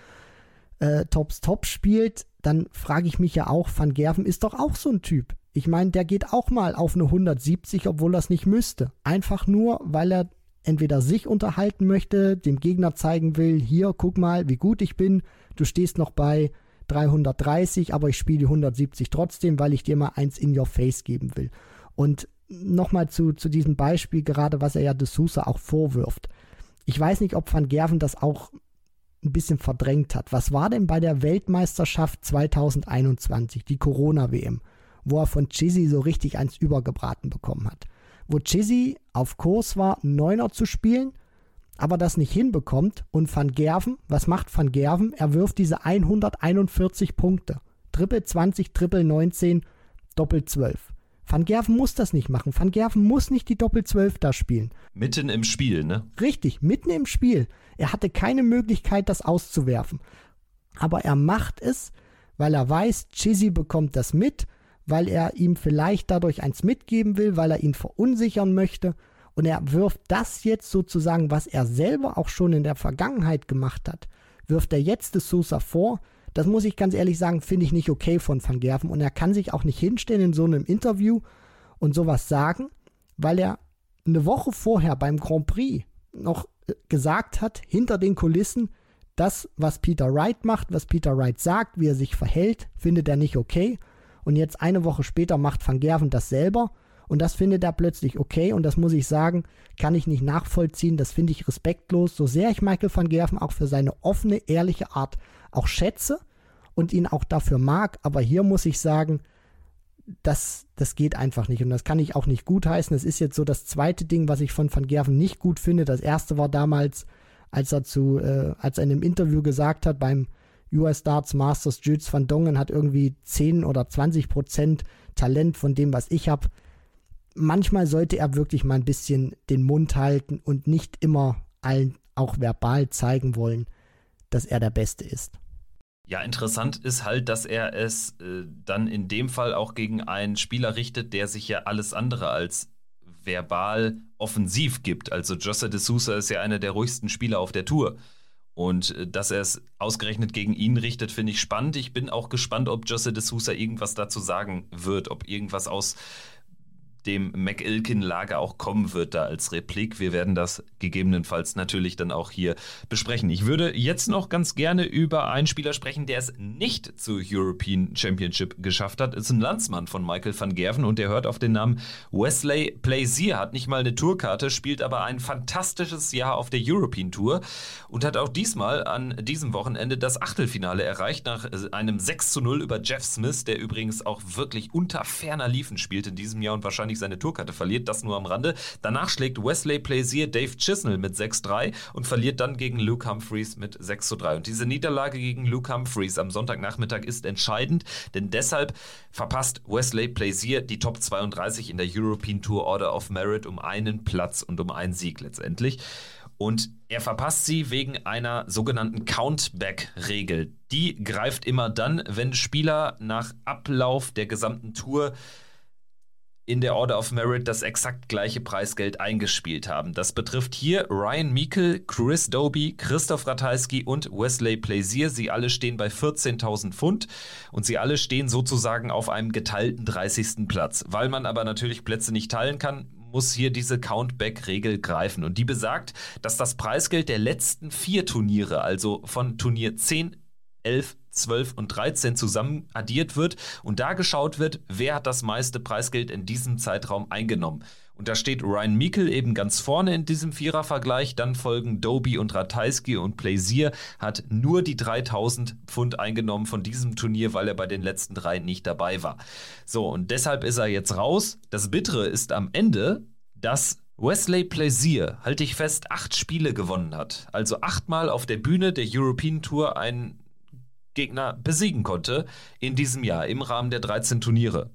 äh, Tops Top spielt, dann frage ich mich ja auch, Van Gerven ist doch auch so ein Typ. Ich meine, der geht auch mal auf eine 170, obwohl es nicht müsste. Einfach nur, weil er entweder sich unterhalten möchte, dem Gegner zeigen will, hier, guck mal, wie gut ich bin, du stehst noch bei 330, aber ich spiele die 170 trotzdem, weil ich dir mal eins in your face geben will. Und nochmal zu, zu diesem Beispiel, gerade was er ja de Sousa auch vorwirft. Ich weiß nicht, ob Van Gerven das auch ein bisschen verdrängt hat. Was war denn bei der Weltmeisterschaft 2021, die Corona-WM, wo er von Chizzy so richtig eins übergebraten bekommen hat? Wo Chizzy auf Kurs war, Neuner zu spielen, aber das nicht hinbekommt. Und Van Gerven, was macht Van Gerven? Er wirft diese 141 Punkte. Triple 20, Triple 19, Doppel 12. Van Gerven muss das nicht machen. Van Gerven muss nicht die Doppel 12 da spielen. Mitten im Spiel, ne? Richtig, mitten im Spiel. Er hatte keine Möglichkeit, das auszuwerfen. Aber er macht es, weil er weiß, Chizzy bekommt das mit weil er ihm vielleicht dadurch eins mitgeben will, weil er ihn verunsichern möchte. Und er wirft das jetzt sozusagen, was er selber auch schon in der Vergangenheit gemacht hat, wirft er jetzt de Sousa vor. Das muss ich ganz ehrlich sagen, finde ich nicht okay von Van Gerven. Und er kann sich auch nicht hinstellen in so einem Interview und sowas sagen, weil er eine Woche vorher beim Grand Prix noch äh, gesagt hat, hinter den Kulissen, das, was Peter Wright macht, was Peter Wright sagt, wie er sich verhält, findet er nicht okay. Und jetzt eine Woche später macht Van Gerven das selber. Und das findet er plötzlich okay. Und das muss ich sagen, kann ich nicht nachvollziehen. Das finde ich respektlos. So sehr ich Michael van Gerven auch für seine offene, ehrliche Art auch schätze und ihn auch dafür mag. Aber hier muss ich sagen, das, das geht einfach nicht und das kann ich auch nicht gutheißen. Das ist jetzt so das zweite Ding, was ich von Van Gerven nicht gut finde. Das erste war damals, als er zu, äh, als er in einem Interview gesagt hat, beim US Darts Masters Jules van Dongen hat irgendwie 10 oder 20 Prozent Talent von dem, was ich habe. Manchmal sollte er wirklich mal ein bisschen den Mund halten und nicht immer allen auch verbal zeigen wollen, dass er der Beste ist. Ja, interessant ist halt, dass er es äh, dann in dem Fall auch gegen einen Spieler richtet, der sich ja alles andere als verbal offensiv gibt. Also Jossa de Sousa ist ja einer der ruhigsten Spieler auf der Tour. Und äh, dass er es ausgerechnet gegen ihn richtet, finde ich spannend. Ich bin auch gespannt, ob Josse de Sousa irgendwas dazu sagen wird, ob irgendwas aus dem McIlkin-Lager auch kommen wird da als Replik. Wir werden das gegebenenfalls natürlich dann auch hier besprechen. Ich würde jetzt noch ganz gerne über einen Spieler sprechen, der es nicht zur European Championship geschafft hat. Ist ein Landsmann von Michael van Gerven und der hört auf den Namen Wesley Plaisir, hat nicht mal eine Tourkarte, spielt aber ein fantastisches Jahr auf der European Tour und hat auch diesmal an diesem Wochenende das Achtelfinale erreicht nach einem 6 zu 0 über Jeff Smith, der übrigens auch wirklich unter ferner Liefen spielt in diesem Jahr und wahrscheinlich wahrscheinlich seine Tourkarte verliert, das nur am Rande. Danach schlägt Wesley Plaisir Dave Chisnell mit 6-3 und verliert dann gegen Luke Humphreys mit 6-3. Und diese Niederlage gegen Luke Humphreys am Sonntagnachmittag ist entscheidend, denn deshalb verpasst Wesley Plaisir die Top 32 in der European Tour Order of Merit um einen Platz und um einen Sieg letztendlich. Und er verpasst sie wegen einer sogenannten Countback-Regel. Die greift immer dann, wenn Spieler nach Ablauf der gesamten Tour in der Order of Merit das exakt gleiche Preisgeld eingespielt haben. Das betrifft hier Ryan Meikle, Chris Doby, Christoph Ratajski und Wesley Plaisir. Sie alle stehen bei 14.000 Pfund und sie alle stehen sozusagen auf einem geteilten 30. Platz. Weil man aber natürlich Plätze nicht teilen kann, muss hier diese Countback-Regel greifen. Und die besagt, dass das Preisgeld der letzten vier Turniere, also von Turnier 10, 11, 12 und 13 zusammen addiert wird und da geschaut wird, wer hat das meiste Preisgeld in diesem Zeitraum eingenommen. Und da steht Ryan Meikle eben ganz vorne in diesem Vierervergleich. Dann folgen Doby und Ratajski und Plaisir hat nur die 3000 Pfund eingenommen von diesem Turnier, weil er bei den letzten drei nicht dabei war. So, und deshalb ist er jetzt raus. Das Bittere ist am Ende, dass Wesley Plaisir, halte ich fest, acht Spiele gewonnen hat. Also achtmal auf der Bühne der European Tour ein Gegner besiegen konnte in diesem Jahr im Rahmen der 13 Turniere.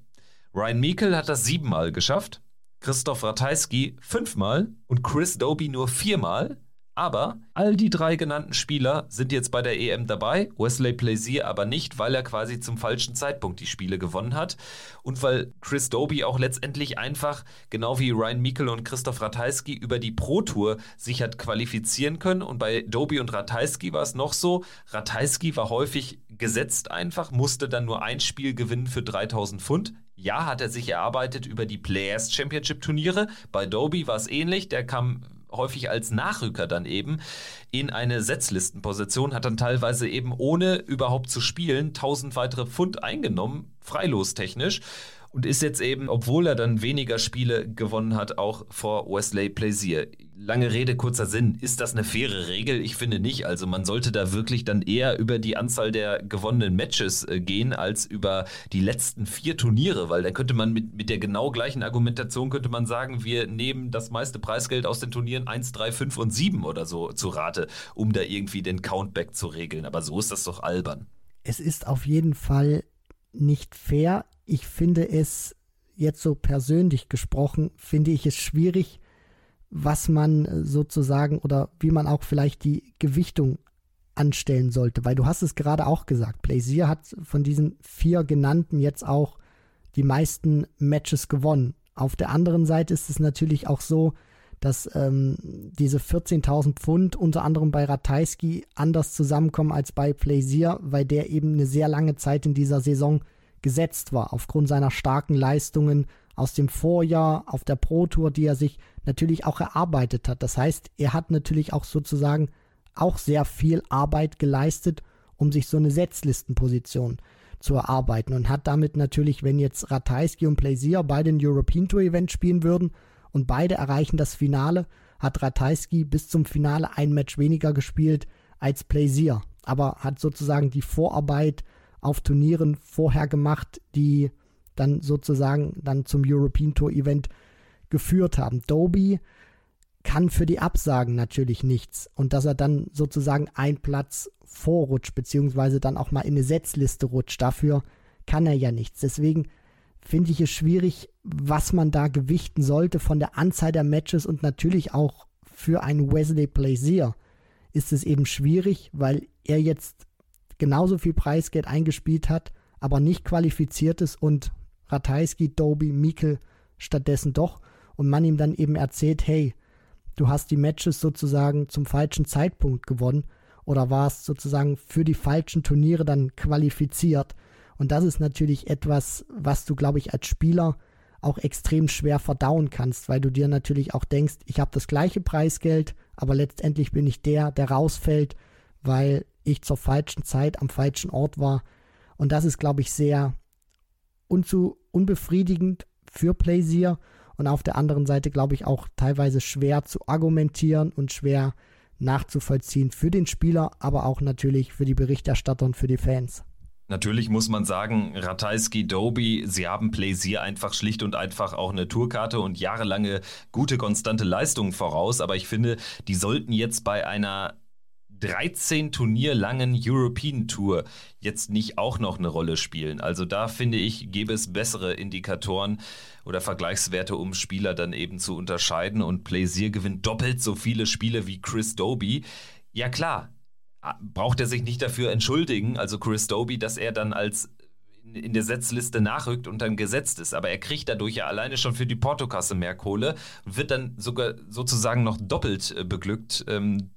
Ryan Meikle hat das siebenmal geschafft, Christoph Ratajski fünfmal und Chris Doby nur viermal. Aber all die drei genannten Spieler sind jetzt bei der EM dabei, Wesley Plaisir aber nicht, weil er quasi zum falschen Zeitpunkt die Spiele gewonnen hat und weil Chris Doby auch letztendlich einfach, genau wie Ryan Meikle und Christoph Ratajski, über die Pro Tour sich hat qualifizieren können. Und bei Doby und Ratajski war es noch so, Ratajski war häufig gesetzt einfach, musste dann nur ein Spiel gewinnen für 3000 Pfund. Ja, hat er sich erarbeitet über die Players Championship Turniere. Bei Doby war es ähnlich, der kam häufig als Nachrücker dann eben in eine Setzlistenposition, hat dann teilweise eben ohne überhaupt zu spielen 1000 weitere Pfund eingenommen, freilostechnisch und ist jetzt eben, obwohl er dann weniger Spiele gewonnen hat, auch vor Wesley Plaisir. Lange Rede, kurzer Sinn. Ist das eine faire Regel? Ich finde nicht. Also man sollte da wirklich dann eher über die Anzahl der gewonnenen Matches äh, gehen, als über die letzten vier Turniere, weil dann könnte man mit, mit der genau gleichen Argumentation könnte man sagen, wir nehmen das meiste Preisgeld aus den Turnieren 1, 3, 5 und 7 oder so zu Rate, um da irgendwie den Countback zu regeln. Aber so ist das doch albern. Es ist auf jeden Fall nicht fair ich finde es jetzt so persönlich gesprochen, finde ich es schwierig, was man sozusagen oder wie man auch vielleicht die Gewichtung anstellen sollte, weil du hast es gerade auch gesagt, Plaisir hat von diesen vier genannten jetzt auch die meisten Matches gewonnen. Auf der anderen Seite ist es natürlich auch so, dass ähm, diese 14.000 Pfund unter anderem bei Ratajski anders zusammenkommen als bei Plaisir, weil der eben eine sehr lange Zeit in dieser Saison gesetzt war, aufgrund seiner starken Leistungen aus dem Vorjahr auf der Pro Tour, die er sich natürlich auch erarbeitet hat. Das heißt, er hat natürlich auch sozusagen auch sehr viel Arbeit geleistet, um sich so eine Setzlistenposition zu erarbeiten und hat damit natürlich, wenn jetzt Ratajski und Plaisir beide ein European Tour Event spielen würden und beide erreichen das Finale, hat Ratajski bis zum Finale ein Match weniger gespielt als Plaisir, aber hat sozusagen die Vorarbeit auf Turnieren vorher gemacht, die dann sozusagen dann zum European Tour Event geführt haben. Doby kann für die Absagen natürlich nichts und dass er dann sozusagen ein Platz vorrutscht, beziehungsweise dann auch mal in eine Setzliste rutscht, dafür kann er ja nichts. Deswegen finde ich es schwierig, was man da gewichten sollte von der Anzahl der Matches und natürlich auch für einen Wesley Plaisir ist es eben schwierig, weil er jetzt genauso viel Preisgeld eingespielt hat, aber nicht qualifiziert ist und Ratajski, Doby, Mikkel stattdessen doch und man ihm dann eben erzählt, hey, du hast die Matches sozusagen zum falschen Zeitpunkt gewonnen oder warst sozusagen für die falschen Turniere dann qualifiziert. Und das ist natürlich etwas, was du, glaube ich, als Spieler auch extrem schwer verdauen kannst, weil du dir natürlich auch denkst, ich habe das gleiche Preisgeld, aber letztendlich bin ich der, der rausfällt, weil ich zur falschen Zeit am falschen Ort war. Und das ist, glaube ich, sehr unzu unbefriedigend für Plaisir und auf der anderen Seite, glaube ich, auch teilweise schwer zu argumentieren und schwer nachzuvollziehen für den Spieler, aber auch natürlich für die Berichterstatter und für die Fans. Natürlich muss man sagen, Ratajski, Doby, sie haben Plaisir einfach schlicht und einfach auch eine Tourkarte und jahrelange gute, konstante Leistungen voraus. Aber ich finde, die sollten jetzt bei einer 13 Turnier langen European Tour jetzt nicht auch noch eine Rolle spielen. Also da finde ich, gäbe es bessere Indikatoren oder Vergleichswerte, um Spieler dann eben zu unterscheiden. Und Plaisir gewinnt doppelt so viele Spiele wie Chris Doby. Ja klar, braucht er sich nicht dafür entschuldigen, also Chris Doby, dass er dann als in der Setzliste nachrückt und dann gesetzt ist. Aber er kriegt dadurch ja alleine schon für die Portokasse mehr Kohle und wird dann sogar sozusagen noch doppelt äh, beglückt ähm,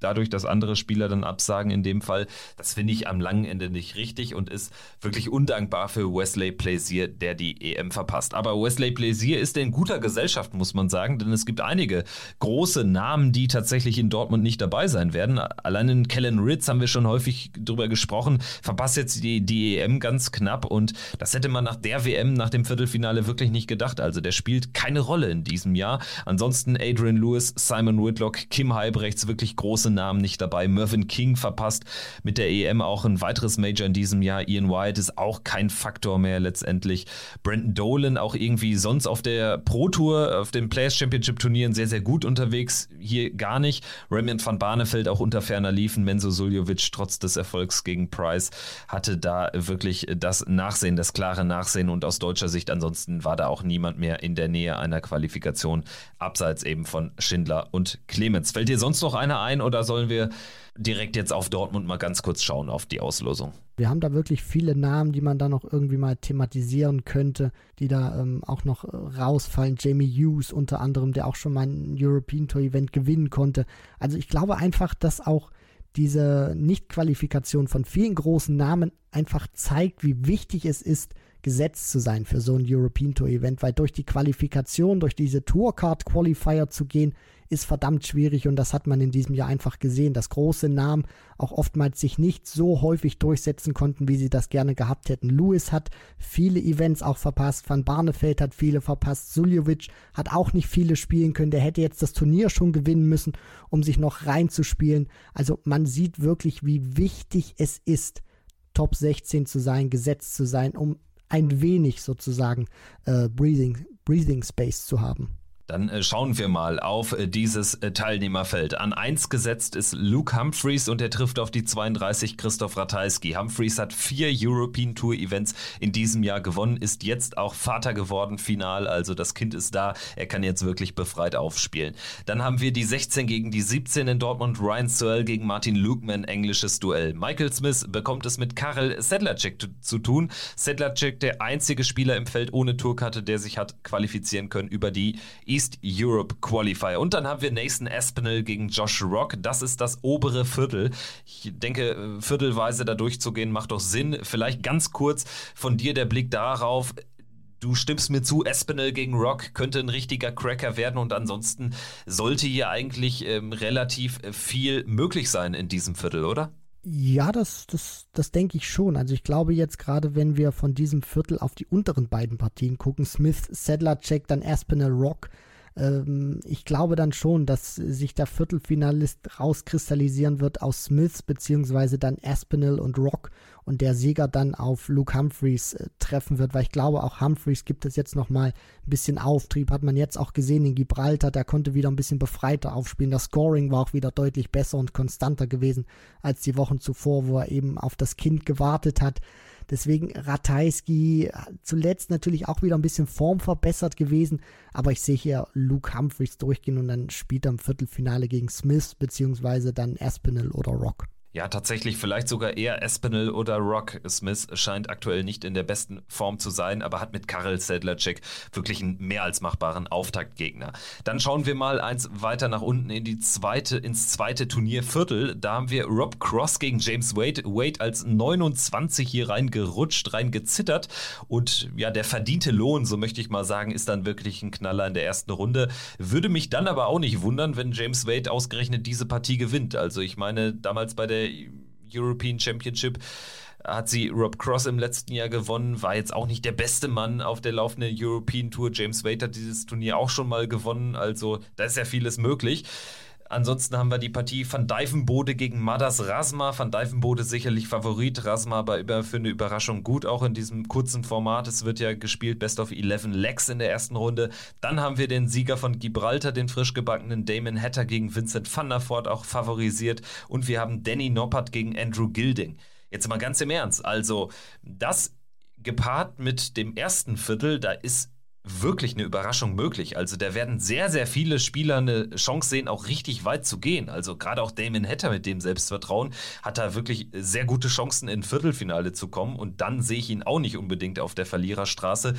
dadurch, dass andere Spieler dann absagen in dem Fall, das finde ich am langen Ende nicht richtig und ist wirklich undankbar für Wesley Plaisir, der die EM verpasst. Aber Wesley Plaisir ist in guter Gesellschaft, muss man sagen, denn es gibt einige große Namen, die tatsächlich in Dortmund nicht dabei sein werden. Allein in Kellen Ritz haben wir schon häufig drüber gesprochen, verpasst jetzt die, die EM ganz knapp und das hätte man nach der WM, nach dem Viertelfinale wirklich nicht gedacht. Also der spielt keine Rolle in diesem Jahr. Ansonsten Adrian Lewis, Simon Whitlock, Kim Halbrechts, wirklich große große Namen nicht dabei. Mervyn King verpasst mit der EM auch ein weiteres Major in diesem Jahr. Ian White ist auch kein Faktor mehr letztendlich. Brandon Dolan auch irgendwie sonst auf der Pro Tour, auf den Players Championship Turnieren sehr, sehr gut unterwegs. Hier gar nicht. Remian van Barneveld auch unter ferner liefen. Menzo Suljovic trotz des Erfolgs gegen Price hatte da wirklich das Nachsehen, das klare Nachsehen und aus deutscher Sicht ansonsten war da auch niemand mehr in der Nähe einer Qualifikation, abseits eben von Schindler und Clemens. Fällt dir sonst noch einer ein oder oder sollen wir direkt jetzt auf Dortmund mal ganz kurz schauen auf die Auslosung? Wir haben da wirklich viele Namen, die man da noch irgendwie mal thematisieren könnte, die da ähm, auch noch äh, rausfallen. Jamie Hughes unter anderem, der auch schon mal ein European Tour Event gewinnen konnte. Also ich glaube einfach, dass auch diese Nichtqualifikation von vielen großen Namen einfach zeigt, wie wichtig es ist, gesetzt zu sein für so ein European Tour Event, weil durch die Qualifikation, durch diese Tourcard Qualifier zu gehen, ist verdammt schwierig und das hat man in diesem Jahr einfach gesehen, dass große Namen auch oftmals sich nicht so häufig durchsetzen konnten, wie sie das gerne gehabt hätten. Lewis hat viele Events auch verpasst, Van Barneveld hat viele verpasst, Suljovic hat auch nicht viele spielen können, der hätte jetzt das Turnier schon gewinnen müssen, um sich noch reinzuspielen. Also man sieht wirklich, wie wichtig es ist, Top 16 zu sein, gesetzt zu sein, um ein wenig sozusagen äh, Breathing, Breathing Space zu haben. Dann äh, schauen wir mal auf äh, dieses äh, Teilnehmerfeld. An 1 gesetzt ist Luke Humphreys und er trifft auf die 32 Christoph Ratajski. Humphreys hat vier European Tour Events in diesem Jahr gewonnen, ist jetzt auch Vater geworden, final. Also das Kind ist da. Er kann jetzt wirklich befreit aufspielen. Dann haben wir die 16 gegen die 17 in Dortmund. Ryan Searle gegen Martin Lukeman, englisches Duell. Michael Smith bekommt es mit Karel Sedlacek zu tun. Sedlacek, der einzige Spieler im Feld ohne Tourkarte, der sich hat qualifizieren können über die East Europe Qualifier. Und dann haben wir Nathan Aspinall gegen Josh Rock. Das ist das obere Viertel. Ich denke, viertelweise da durchzugehen macht doch Sinn. Vielleicht ganz kurz von dir der Blick darauf. Du stimmst mir zu, Espinel gegen Rock könnte ein richtiger Cracker werden und ansonsten sollte hier eigentlich ähm, relativ viel möglich sein in diesem Viertel, oder? Ja, das, das, das denke ich schon. Also ich glaube jetzt gerade, wenn wir von diesem Viertel auf die unteren beiden Partien gucken, Smith, Sadler, Check, dann Aspinall, Rock, Ähm, ich glaube dann schon, dass sich der Viertelfinalist rauskristallisieren wird aus Smith beziehungsweise dann Aspinall und Rock und der Sieger dann auf Luke Humphreys äh, treffen wird, weil ich glaube, auch Humphreys gibt es jetzt nochmal ein bisschen Auftrieb, hat man jetzt auch gesehen in Gibraltar, der konnte wieder ein bisschen befreiter aufspielen, das Scoring war auch wieder deutlich besser und konstanter gewesen als die Wochen zuvor, wo er eben auf das Kind gewartet hat. Deswegen Ratajski zuletzt natürlich auch wieder ein bisschen formverbessert gewesen, aber ich sehe hier Luke Humphreys durchgehen und dann spielt er im Viertelfinale gegen Smith beziehungsweise dann Aspinall oder Rock. Ja, tatsächlich vielleicht sogar eher Espinel oder Rock. Smith scheint aktuell nicht in der besten Form zu sein, aber hat mit Karel Sedlacek wirklich einen mehr als machbaren Auftaktgegner. Dann schauen wir mal eins weiter nach unten in die zweite, ins zweite Turnierviertel. Da haben wir Rob Cross gegen James Wade. Wade als 29 hier reingerutscht, reingezittert und ja, der verdiente Lohn, so möchte ich mal sagen, ist dann wirklich ein Knaller in der ersten Runde. Würde mich dann aber auch nicht wundern, wenn James Wade ausgerechnet diese Partie gewinnt. Also ich meine, damals bei der European Championship hat sie Rob Cross im letzten Jahr gewonnen, war jetzt auch nicht der beste Mann auf der laufenden European Tour. James Wade hat dieses Turnier auch schon mal gewonnen, also da ist ja vieles möglich. Ansonsten haben wir die Partie Van Dijvenbode gegen Madas Rasma. Van Dijvenbode sicherlich Favorit, Rasma aber über, für eine Überraschung gut, auch in diesem kurzen Format. Es wird ja gespielt Best of 11 Legs in der ersten Runde. Dann haben wir den Sieger von Gibraltar, den frisch gebackenen Damon Hatter gegen Vincent van der Voort auch favorisiert. Und wir haben Danny Noppert gegen Andrew Gilding. Jetzt mal ganz im Ernst. Also, das gepaart mit dem ersten Viertel, da ist wirklich eine Überraschung möglich. Also da werden sehr, sehr viele Spieler eine Chance sehen, auch richtig weit zu gehen. Also gerade auch Damon Hatter mit dem Selbstvertrauen hat da wirklich sehr gute Chancen, in Viertelfinale zu kommen. Und dann sehe ich ihn auch nicht unbedingt auf der Verliererstraße.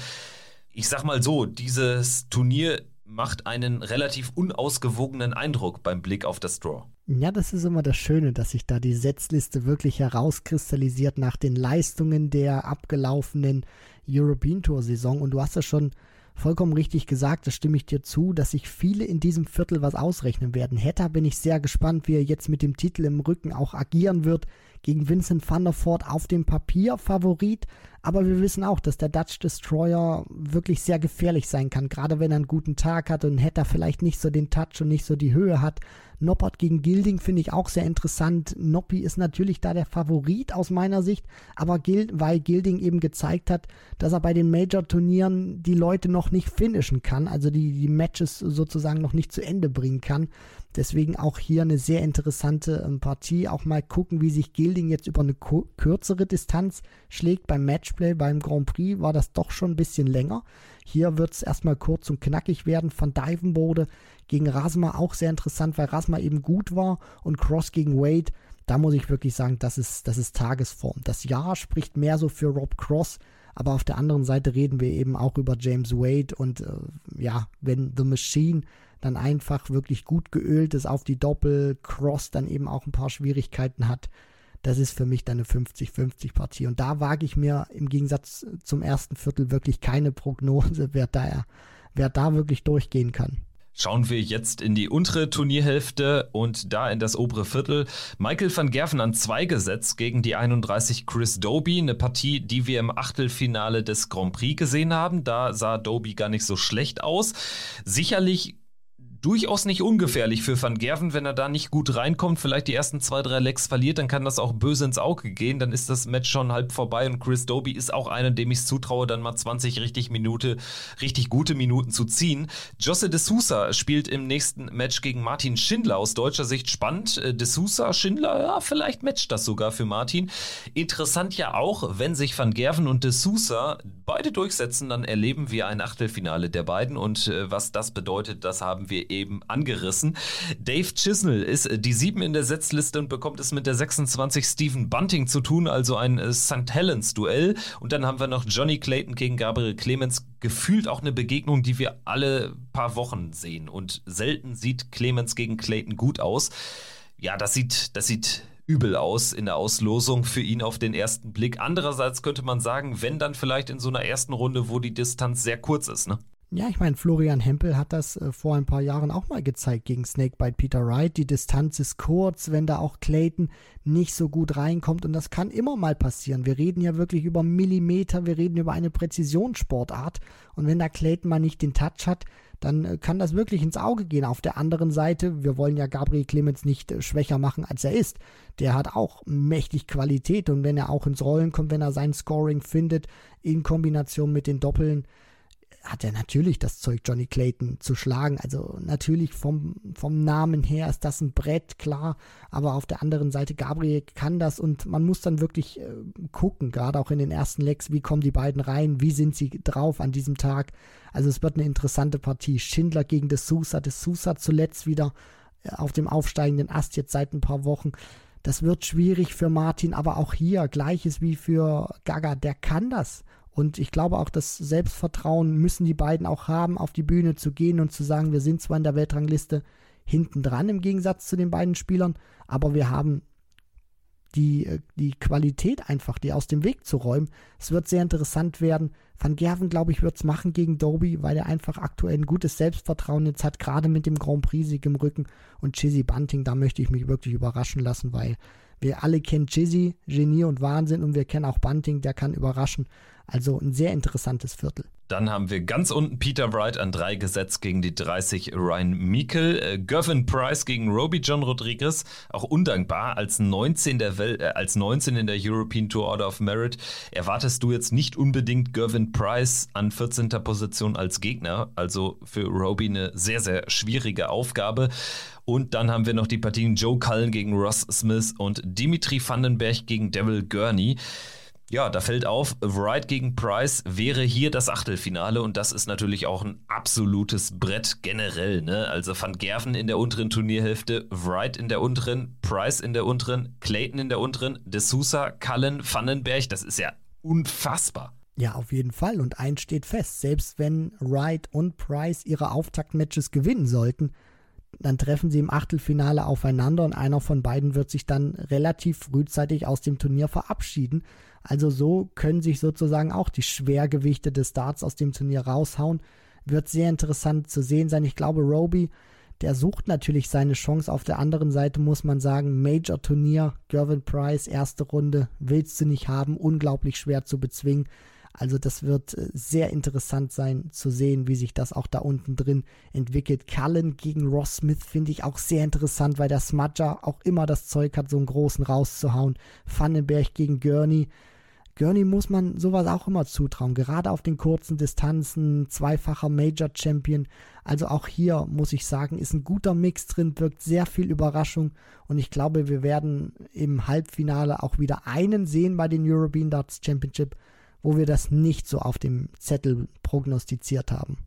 Ich sag mal so, dieses Turnier macht einen relativ unausgewogenen Eindruck beim Blick auf das Draw. Ja, das ist immer das Schöne, dass sich da die Setzliste wirklich herauskristallisiert nach den Leistungen der abgelaufenen European Tour Saison. Und du hast ja schon vollkommen richtig gesagt, da stimme ich dir zu, dass sich viele in diesem Viertel was ausrechnen werden. Hetta bin ich sehr gespannt, wie er jetzt mit dem Titel im Rücken auch agieren wird. Gegen Vincent van der Voort auf dem Papier Favorit, aber wir wissen auch, dass der Dutch Destroyer wirklich sehr gefährlich sein kann, gerade wenn er einen guten Tag hat und Hetta vielleicht nicht so den Touch und nicht so die Höhe hat. Noppert gegen Gilding finde ich auch sehr interessant. Noppi ist natürlich da der Favorit aus meiner Sicht, aber Gild, weil Gilding eben gezeigt hat, dass er bei den Major-Turnieren die Leute noch nicht finishen kann, also die, die Matches sozusagen noch nicht zu Ende bringen kann. Deswegen auch hier eine sehr interessante ähm, Partie. Auch mal gucken, wie sich Gilding jetzt über eine kürzere Distanz schlägt. Beim Matchplay, beim Grand Prix war das doch schon ein bisschen länger. Hier wird es erstmal kurz und knackig werden. Van Dijvenbode gegen Rasma auch sehr interessant, weil Rasma eben gut war und Cross gegen Wade. Da muss ich wirklich sagen, das ist, das ist Tagesform. Das Jahr spricht mehr so für Rob Cross, aber auf der anderen Seite reden wir eben auch über James Wade und äh, ja, wenn The Machine dann einfach wirklich gut geölt ist auf die Doppel, Cross dann eben auch ein paar Schwierigkeiten hat. Das ist für mich dann eine 50-50 Partie. Und da wage ich mir im Gegensatz zum ersten Viertel wirklich keine Prognose, wer da, wer da wirklich durchgehen kann. Schauen wir jetzt in die untere Turnierhälfte und da in das obere Viertel. Michael van Gerven an zwei gesetzt gegen die 31 Chris Doby. Eine Partie, die wir im Achtelfinale des Grand Prix gesehen haben. Da sah Doby gar nicht so schlecht aus. Sicherlich durchaus nicht ungefährlich für Van Gerven, wenn er da nicht gut reinkommt, vielleicht die ersten zwei, drei Lecks verliert, dann kann das auch böse ins Auge gehen, dann ist das Match schon halb vorbei und Chris Doby ist auch einer, dem ich es zutraue, dann mal 20 richtig Minute, richtig gute Minuten zu ziehen. Josse de Sousa spielt im nächsten Match gegen Martin Schindler, aus deutscher Sicht spannend. Äh, de Sousa, Schindler, ja, vielleicht matcht das sogar für Martin. Interessant ja auch, wenn sich Van Gerven und de Sousa beide durchsetzen, dann erleben wir ein Achtelfinale der beiden und äh, was das bedeutet, das haben wir eben angerissen. Dave Chisnell ist äh, die 7 in der Setzliste und bekommt es mit der 26 Stephen Bunting zu tun, also ein äh, St. Helens Duell. Und dann haben wir noch Johnny Clayton gegen Gabriel Clemens. Gefühlt auch eine Begegnung, die wir alle paar Wochen sehen. Und selten sieht Clemens gegen Clayton gut aus. Ja, das sieht, das sieht übel aus in der Auslosung für ihn auf den ersten Blick. Andererseits könnte man sagen, wenn dann vielleicht in so einer ersten Runde, wo die Distanz sehr kurz ist, ne? Ja, ich meine, Florian Hempel hat das äh, vor ein paar Jahren auch mal gezeigt gegen Snakebite Peter Wright. Die Distanz ist kurz, wenn da auch Clayton nicht so gut reinkommt und das kann immer mal passieren. Wir reden ja wirklich über Millimeter, wir reden über eine Präzisionssportart und wenn da Clayton mal nicht den Touch hat, dann äh, kann das wirklich ins Auge gehen. Auf der anderen Seite, wir wollen ja Gabriel Clemens nicht äh, schwächer machen, als er ist. Der hat auch mächtig Qualität und wenn er auch ins Rollen kommt, wenn er sein Scoring findet, in Kombination mit den Doppeln, hat er natürlich das Zeug, Johnny Clayton zu schlagen. Also natürlich vom, vom Namen her ist das ein Brett, klar. Aber auf der anderen Seite, Gabriel kann das und man muss dann wirklich äh, gucken, gerade auch in den ersten Lecks, wie kommen die beiden rein, wie sind sie drauf an diesem Tag. Also es wird eine interessante Partie. Schindler gegen De Sousa. De Sousa zuletzt wieder äh, auf dem aufsteigenden Ast jetzt seit ein paar Wochen. Das wird schwierig für Martin, aber auch hier gleiches wie für Gaga, der kann das. Und ich glaube auch, das Selbstvertrauen müssen die beiden auch haben, auf die Bühne zu gehen und zu sagen, wir sind zwar in der Weltrangliste hinten dran im Gegensatz zu den beiden Spielern, aber wir haben die, äh, die Qualität einfach, die aus dem Weg zu räumen. Es wird sehr interessant werden. Van Gerven, glaube ich, wird es machen gegen Doby, weil er einfach aktuell ein gutes Selbstvertrauen jetzt hat, gerade mit dem Grand Prix-Sieg im Rücken. Und Chizzy Bunting, da möchte ich mich wirklich überraschen lassen, weil wir alle kennen Chizzy, Genie und Wahnsinn und wir kennen auch Bunting, der kann überraschen. Also ein sehr interessantes Viertel. Dann haben wir ganz unten Peter Wright an drei gesetzt gegen die 30 Ryan Meikle. Äh, Gervin Price gegen Roby John Rodriguez. Auch undankbar als 19, der äh, als 19 in der European Tour Order of Merit. Erwartest du jetzt nicht unbedingt Gervin Price an 14. Position als Gegner. Also für Roby eine sehr, sehr schwierige Aufgabe. Und dann haben wir noch die Partien Joe Cullen gegen Ross Smith und Dimitri Vandenberg gegen Devil Gurney. Ja, da fällt auf, Wright gegen Price wäre hier das Achtelfinale und das ist natürlich auch ein absolutes Brett generell. Ne? Also Van Gerven in der unteren Turnierhälfte, Wright in der unteren, Price in der unteren, Clayton in der unteren, De Sousa, Cullen, Vandenberg, das ist ja unfassbar. Ja, auf jeden Fall. Und eins steht fest, selbst wenn Wright und Price ihre Auftaktmatches gewinnen sollten, dann treffen sie im Achtelfinale aufeinander und einer von beiden wird sich dann relativ frühzeitig aus dem Turnier verabschieden. Also so können sich sozusagen auch die Schwergewichte des Darts aus dem Turnier raushauen. Wird sehr interessant zu sehen sein. Ich glaube, Roby, der sucht natürlich seine Chance. Auf der anderen Seite muss man sagen, Major-Turnier, Gervin Price, erste Runde, willst du nicht haben, unglaublich schwer zu bezwingen. Also das wird äh, sehr interessant sein zu sehen, wie sich das auch da unten drin entwickelt. Cullen gegen Ross Smith finde ich auch sehr interessant, weil der Smudger auch immer das Zeug hat, so einen großen rauszuhauen. Vandenberg gegen Gurney. Gurney muss man sowas auch immer zutrauen, gerade auf den kurzen Distanzen, zweifacher Major Champion. Also auch hier muss ich sagen, ist ein guter Mix drin, wirkt sehr viel Überraschung und ich glaube, wir werden im Halbfinale auch wieder einen sehen bei den European Darts Championship wo wir das nicht so auf dem Zettel prognostiziert haben.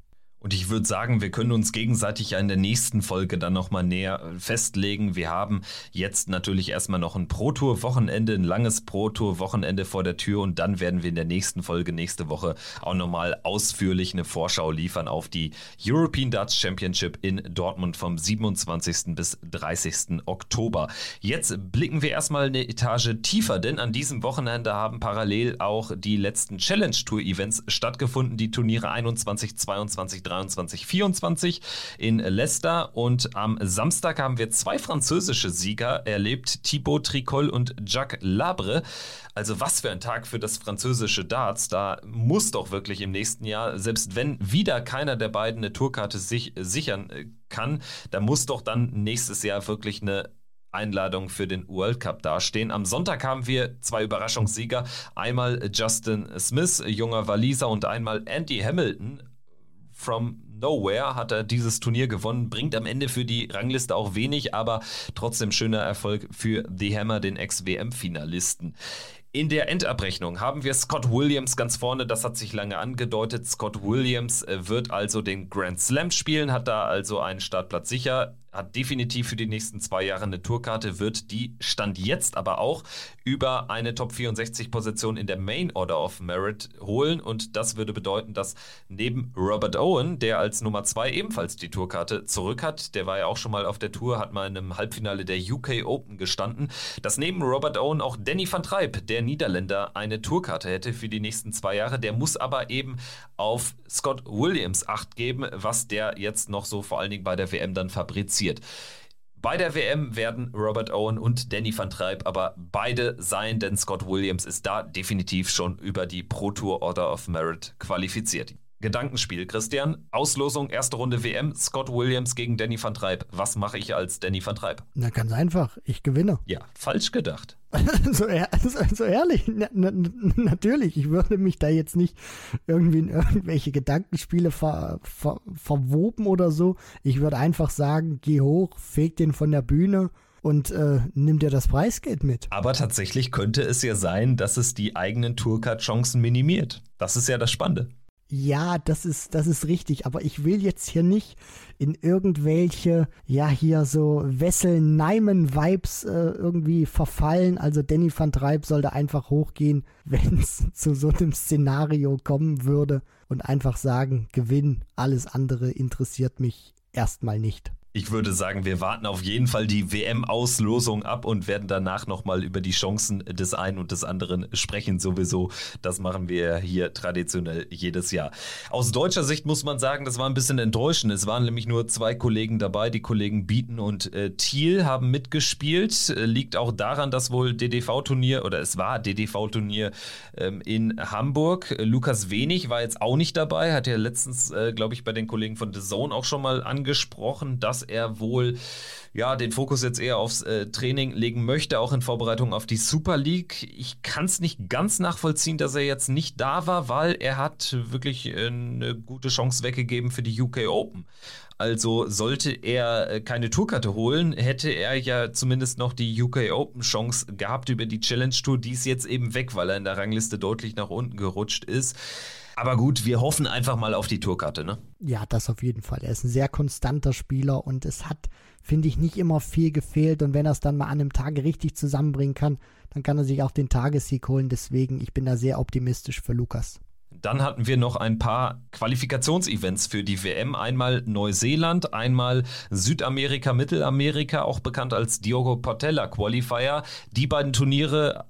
Und ich würde sagen, wir können uns gegenseitig in der nächsten Folge dann nochmal näher äh, festlegen. Wir haben jetzt natürlich erstmal noch ein Pro-Tour-Wochenende, ein langes Pro-Tour-Wochenende vor der Tür und dann werden wir in der nächsten Folge nächste Woche auch nochmal ausführlich eine Vorschau liefern auf die European Darts Championship in Dortmund vom 27. bis 30. Oktober. Jetzt blicken wir erstmal eine Etage tiefer, denn an diesem Wochenende haben parallel auch die letzten Challenge Tour Events stattgefunden, die Turniere 21, 22, 23, 24 in Leicester. Und am Samstag haben wir zwei französische Sieger erlebt, Thibaut Tricol und Jacques Labre. Also was für ein Tag für das französische Darts. Da muss doch wirklich im nächsten Jahr, selbst wenn wieder keiner der beiden eine Tourkarte sich sichern kann, da muss doch dann nächstes Jahr wirklich eine Einladung für den World Cup dastehen. Am Sonntag haben wir zwei Überraschungssieger. Einmal Justin Smith, junger Waliser, und einmal Andy Hamilton, from nowhere hat er dieses Turnier gewonnen, bringt am Ende für die Rangliste auch wenig, aber trotzdem schöner Erfolg für The Hammer, den Ex-WM-Finalisten. In der Endabrechnung haben wir Scott Williams ganz vorne, das hat sich lange angedeutet. Scott Williams äh, wird also den Grand Slam spielen, hat da also einen Startplatz sicher hat definitiv für die nächsten zwei Jahre eine Tourkarte, wird die Stand jetzt aber auch über eine Top 64 Position in der Main Order of Merit holen und das würde bedeuten, dass neben Robert Owen, der als Nummer zwei ebenfalls die Tourkarte zurück hat, der war ja auch schon mal auf der Tour, hat mal in einem Halbfinale der UK Open gestanden, dass neben Robert Owen auch Danny van Treib, der Niederländer, eine Tourkarte hätte für die nächsten zwei Jahre. Der muss aber eben auf Scott Williams Acht geben, was der jetzt noch so vor allen Dingen bei der WM dann fabriziert passiert. Bei der WM werden Robert Owen und Danny van Treib aber beide sein, denn Scott Williams ist da definitiv schon über die Pro Tour Order of Merit qualifiziert. Gedankenspiel. Christian, Auslosung, erste Runde WM, Scott Williams gegen Danny van Treib. Was mache ich als Danny van Treib? Na, ganz einfach. Ich gewinne. Ja, falsch gedacht. so, so, ehrlich, na, na, natürlich. Ich würde mich da jetzt nicht irgendwie in irgendwelche Gedankenspiele ver, ver, verwoben oder so. Ich würde einfach sagen, geh hoch, feg den von der Bühne und äh, nimm dir das Preisgeld mit. Aber tatsächlich könnte es ja sein, dass es die eigenen Tourcard-Chancen minimiert. Das ist ja das Spannende. Ja, das ist, das ist richtig, aber ich will jetzt hier nicht in irgendwelche, ja, hier so Wessel-Neimen-Vibes äh, irgendwie verfallen. Also Danny van Treib sollte einfach hochgehen, wenn es zu so einem Szenario kommen würde und einfach sagen, Gewinn, alles andere interessiert mich erstmal nicht. Ich würde sagen, wir warten auf jeden Fall die WM-Auslosung ab und werden danach nochmal über die Chancen des einen und des anderen sprechen. Sowieso, das machen wir hier traditionell jedes Jahr. Aus deutscher Sicht muss man sagen, das war ein bisschen enttäuschend. Es waren nämlich nur zwei Kollegen dabei. Die Kollegen Bieten und äh, Thiel haben mitgespielt. Äh, liegt auch daran, dass wohl DDV-Turnier oder es war DDV-Turnier ähm, in Hamburg. Lukas Wenig war jetzt auch nicht dabei, hat ja letztens, äh, glaube ich, bei den Kollegen von The Zone auch schon mal angesprochen, dass er wohl ja den Fokus jetzt eher aufs äh, Training legen möchte, auch in Vorbereitung auf die Super League. Ich kann es nicht ganz nachvollziehen, dass er jetzt nicht da war, weil er hat wirklich äh, eine gute Chance weggegeben für die UK Open. Also sollte er äh, keine Tourkarte holen, hätte er ja zumindest noch die UK Open Chance gehabt über die Challenge Tour. Die ist jetzt eben weg, weil er in der Rangliste deutlich nach unten gerutscht ist. Aber gut, wir hoffen einfach mal auf die Tourkarte, ne? Ja, das auf jeden Fall. Er ist ein sehr konstanter Spieler und es hat, finde ich, nicht immer viel gefehlt. Und wenn er es dann mal an einem Tag richtig zusammenbringen kann, dann kann er sich auch den Tagessieg holen. Deswegen, ich bin da sehr optimistisch für Lukas. Dann hatten wir noch ein paar Qualifikationsevents für die WM. Einmal Neuseeland, einmal Südamerika, Mittelamerika, auch bekannt als Diogo Portella Qualifier. Die beiden Turniere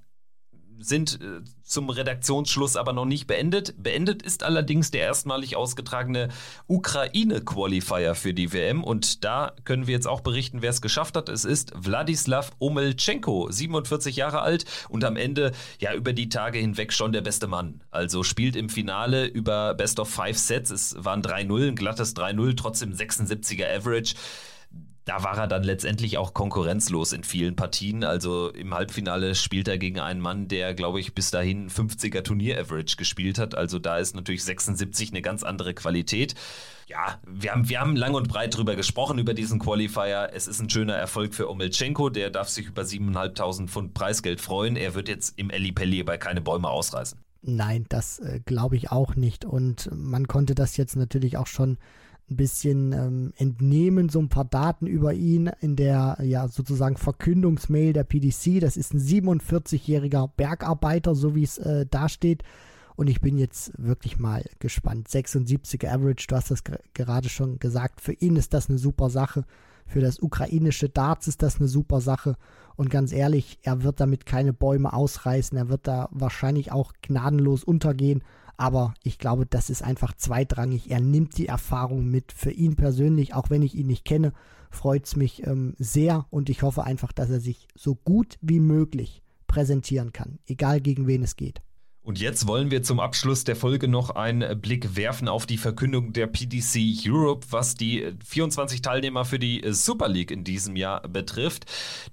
sind äh, zum Redaktionsschluss aber noch nicht beendet. Beendet ist allerdings der erstmalig ausgetragene Ukraine-Qualifier für die WM. Und da können wir jetzt auch berichten, wer es geschafft hat. Es ist Wladislav Omelchenko, 47 Jahre alt und am Ende ja über die Tage hinweg schon der beste Mann. Also spielt im Finale über Best of Five Sets. Es waren 3-0, ein glattes 3-0, trotzdem 76er Average da war er dann letztendlich auch konkurrenzlos in vielen Partien. Also im Halbfinale spielt er gegen einen Mann, der, glaube ich, bis dahin 50er Turnier-Average gespielt hat. Also da ist natürlich 76 eine ganz andere Qualität. Ja, wir haben, wir haben lang und breit drüber gesprochen, über diesen Qualifier. Es ist ein schöner Erfolg für Omelchenko. Der darf sich über 7.500 Pfund Preisgeld freuen. Er wird jetzt im Eli Pelli bei keine Bäume ausreißen. Nein, das äh, glaube ich auch nicht. Und man konnte das jetzt natürlich auch schon ein bisschen ähm, entnehmen, so ein paar Daten über ihn in der ja sozusagen Verkündungsmail der PDC. Das ist ein 47-jähriger Bergarbeiter, so wie es äh, da steht. Und ich bin jetzt wirklich mal gespannt. 76er Average, du hast das gerade schon gesagt. Für ihn ist das eine super Sache. Für das ukrainische Darts ist das eine super Sache. Und ganz ehrlich, er wird damit keine Bäume ausreißen. Er wird da wahrscheinlich auch gnadenlos untergehen. Aber ich glaube, das ist einfach zweitrangig. Er nimmt die Erfahrung mit. Für ihn persönlich, auch wenn ich ihn nicht kenne, freut es mich ähm, sehr und ich hoffe einfach, dass er sich so gut wie möglich präsentieren kann, egal gegen wen es geht. Und jetzt wollen wir zum Abschluss der Folge noch einen Blick werfen auf die Verkündung der PDC Europe, was die 24 Teilnehmer für die Super League in diesem Jahr betrifft.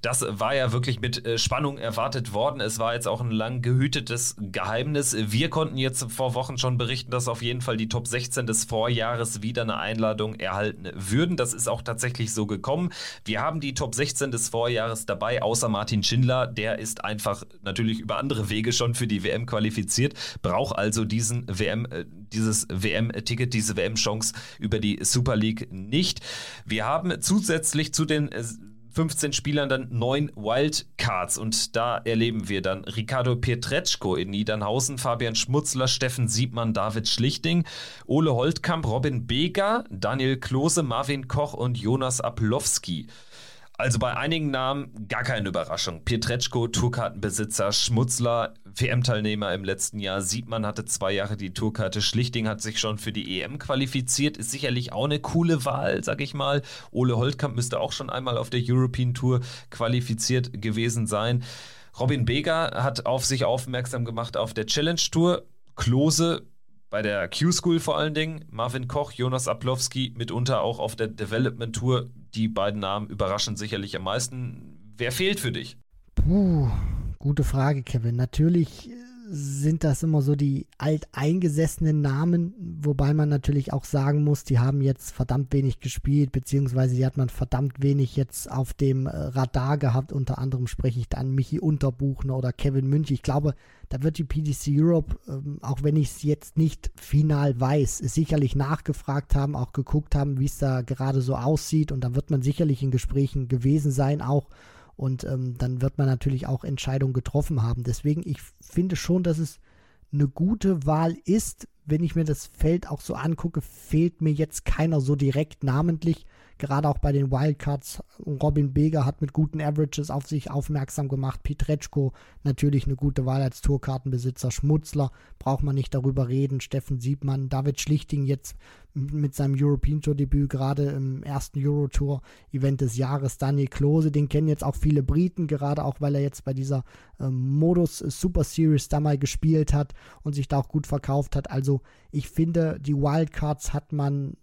Das war ja wirklich mit äh, Spannung erwartet worden. Es war jetzt auch ein lang gehütetes Geheimnis. Wir konnten jetzt vor Wochen schon berichten, dass auf jeden Fall die Top 16 des Vorjahres wieder eine Einladung erhalten würden. Das ist auch tatsächlich so gekommen. Wir haben die Top 16 des Vorjahres dabei, außer Martin Schindler. Der ist einfach natürlich über andere Wege schon für die WM qualifiziert qualifiziert, braucht also diesen WM, äh, dieses WM-Ticket, diese WM-Chance über die Super League nicht. Wir haben zusätzlich zu den 15 äh, Spielern dann neun Wildcards und da erleben wir dann Ricardo Pietreczko in Niedernhausen, Fabian Schmutzler, Steffen Siebmann, David Schlichting, Ole Holtkamp, Robin Beger, Daniel Klose, Marvin Koch und Jonas Aplowski. Also bei einigen Namen gar keine Überraschung. Pietreczko, Tourkartenbesitzer, Schmutzler, WM-Teilnehmer im letzten Jahr. Siebmann hatte zwei Jahre die Tourkarte. Schlichting hat sich schon für die EM qualifiziert. Ist sicherlich auch eine coole Wahl, sag ich mal. Ole Holtkamp müsste auch schon einmal auf der European Tour qualifiziert gewesen sein. Robin Beger hat auf sich aufmerksam gemacht auf der Challenge Tour. Klose bei der Q-School vor allen Dingen. Marvin Koch, Jonas Aplowski, mitunter auch auf der Development Tour. Die beiden Namen überraschen sicherlich am meisten. Wer fehlt für dich? Puh, gute Frage, Kevin. Natürlich sind das immer so die alteingesessenen Namen, wobei man natürlich auch sagen muss, die haben jetzt verdammt wenig gespielt, beziehungsweise die hat man verdammt wenig jetzt auf dem äh, Radar gehabt. Unter anderem spreche ich da an Michi Unterbuchner oder Kevin Münch. Ich glaube, da wird die PDC Europe, ähm, auch wenn ich es jetzt nicht final weiß, sicherlich nachgefragt haben, auch geguckt haben, wie es da gerade so aussieht. Und da wird man sicherlich in Gesprächen gewesen sein, auch und ähm, dann wird man natürlich auch Entscheidungen getroffen haben. Deswegen, ich finde schon, dass es eine gute Wahl ist. Wenn ich mir das Feld auch so angucke, fehlt mir jetzt keiner so direkt namentlich gerade auch bei den Wildcards. Robin Beger hat mit guten Averages auf sich aufmerksam gemacht. Pietreczko natürlich eine gute Wahl als Tourkartenbesitzer. Schmutzler braucht man nicht darüber reden. Steffen Siebmann, David Schlichting jetzt mit seinem European Tour Debüt gerade im ersten Euro Tour Event des Jahres. Daniel Klose, den kennen jetzt auch viele Briten, gerade auch weil er jetzt bei dieser ähm, Modus Super Series da mal gespielt hat und sich da auch gut verkauft hat. Also ich finde, die Wildcards hat man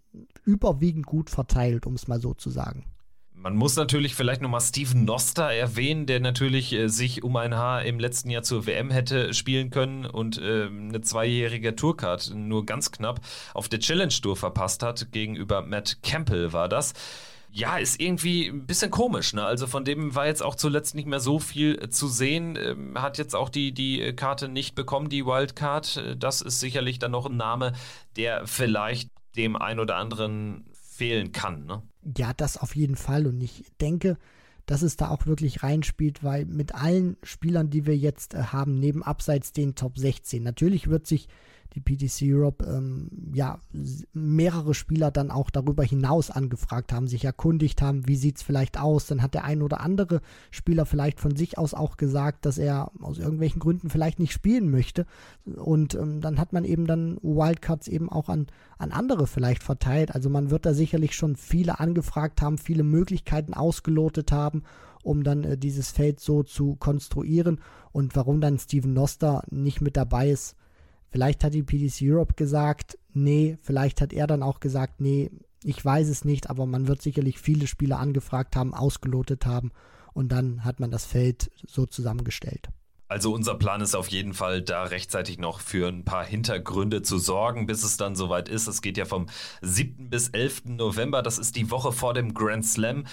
überwiegend gut verteilt, um es mal so zu sagen. Man muss natürlich vielleicht nochmal Steven Noster erwähnen, der natürlich äh, sich um ein Haar im letzten Jahr zur WM hätte spielen können und äh, eine zweijährige Tourcard nur ganz knapp auf der Challenge Tour verpasst hat. Gegenüber Matt Campbell war das. Ja, ist irgendwie ein bisschen komisch. Ne? Also von dem war jetzt auch zuletzt nicht mehr so viel zu sehen. Ähm, hat jetzt auch die, die Karte nicht bekommen, die Wildcard. Äh, das ist sicherlich dann noch ein Name, der vielleicht dem ein oder anderen fehlen kann. Ne? Ja, das auf jeden Fall. Und ich denke, dass es da auch wirklich reinspielt, weil mit allen Spielern, die wir jetzt äh, haben, neben abseits den Top 16, natürlich wird sich die PTC Europe ähm, ja mehrere Spieler dann auch darüber hinaus angefragt haben, sich erkundigt haben, wie sieht es vielleicht aus. Dann hat der ein oder andere Spieler vielleicht von sich aus auch gesagt, dass er aus irgendwelchen Gründen vielleicht nicht spielen möchte. Und ähm, dann hat man eben dann Wildcards eben auch an, an andere vielleicht verteilt. Also man wird da sicherlich schon viele angefragt haben, viele Möglichkeiten ausgelotet haben um dann äh, dieses Feld so zu konstruieren. Und warum dann Steven Noster nicht mit dabei ist, Vielleicht hat die PDC Europe gesagt, nee, vielleicht hat er dann auch gesagt, nee, ich weiß es nicht, aber man wird sicherlich viele Spieler angefragt haben, ausgelotet haben und dann hat man das Feld so zusammengestellt. Also unser Plan ist auf jeden Fall, da rechtzeitig noch für ein paar Hintergründe zu sorgen, bis es dann soweit ist. Es geht ja vom 7. bis 11. November, das ist die Woche vor dem Grand Slam.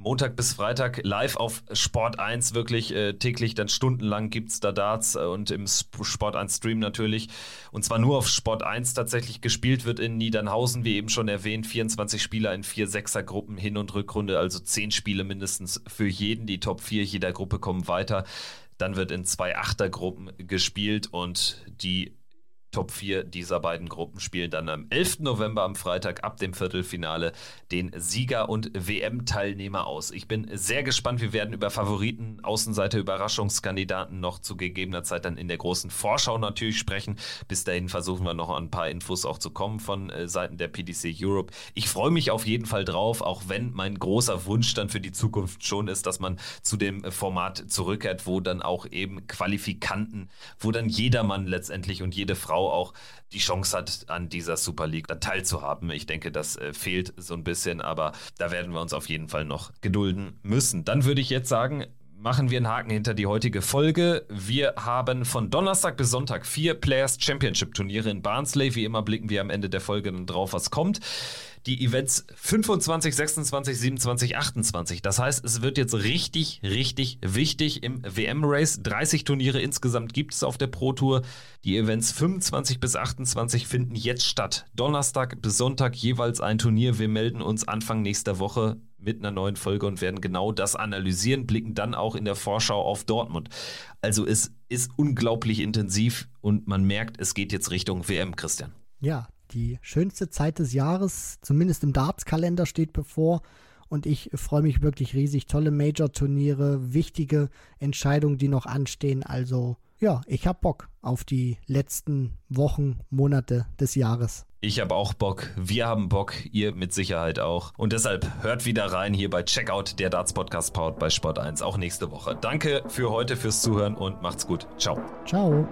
Montag bis Freitag live auf Sport 1 wirklich äh, täglich, dann stundenlang gibt es da Darts äh, und im Sport 1 Stream natürlich. Und zwar nur auf Sport 1 tatsächlich gespielt wird in Niedernhausen, wie eben schon erwähnt, 24 Spieler in vier Sechser-Gruppen, Hin- und Rückrunde, also 10 Spiele mindestens für jeden. Die Top 4 jeder Gruppe kommen weiter. Dann wird in zwei Achtergruppen gespielt und die Top 4 dieser beiden Gruppen spielen dann am 11. November am Freitag ab dem Viertelfinale den Sieger und WM-Teilnehmer aus. Ich bin sehr gespannt. Wir werden über Favoriten, Außenseiter, Überraschungskandidaten noch zu gegebener Zeit dann in der großen Vorschau natürlich sprechen. Bis dahin versuchen wir noch ein paar Infos auch zu kommen von äh, Seiten der PDC Europe. Ich freue mich auf jeden Fall drauf, auch wenn mein großer Wunsch dann für die Zukunft schon ist, dass man zu dem Format zurückkehrt, wo dann auch eben Qualifikanten, wo dann jedermann letztendlich und jede Frau Frau auch die Chance hat, an dieser Super League teilzuhaben. Ich denke, das äh, fehlt so ein bisschen, aber da werden wir uns auf jeden Fall noch gedulden müssen. Dann würde ich jetzt sagen, machen wir einen Haken hinter die heutige Folge. Wir haben von Donnerstag bis Sonntag vier Players Championship Turniere in Barnsley. Wie immer blicken wir am Ende der Folge dann drauf, was kommt die Events 25, 26, 27, 28. Das heißt, es wird jetzt richtig, richtig wichtig im WM-Race. 30 Turniere insgesamt gibt es auf der Pro Tour. Die Events 25 bis 28 finden jetzt statt. Donnerstag bis Sonntag jeweils ein Turnier. Wir melden uns Anfang nächster Woche mit einer neuen Folge und werden genau das analysieren, blicken dann auch in der Vorschau auf Dortmund. Also es ist unglaublich intensiv und man merkt, es geht jetzt Richtung WM, Christian. Ja, die schönste Zeit des Jahres, zumindest im Darts-Kalender, steht bevor. Und ich freue mich wirklich riesig. Tolle Major-Turniere, wichtige Entscheidungen, die noch anstehen. Also ja, ich habe Bock auf die letzten Wochen, Monate des Jahres. Ich habe auch Bock, wir haben Bock, ihr mit Sicherheit auch. Und deshalb hört wieder rein hier bei Checkout, der Darts Podcast powered bei Sport 1, auch nächste Woche. Danke für heute fürs Zuhören und macht's gut. Ciao. Ciao.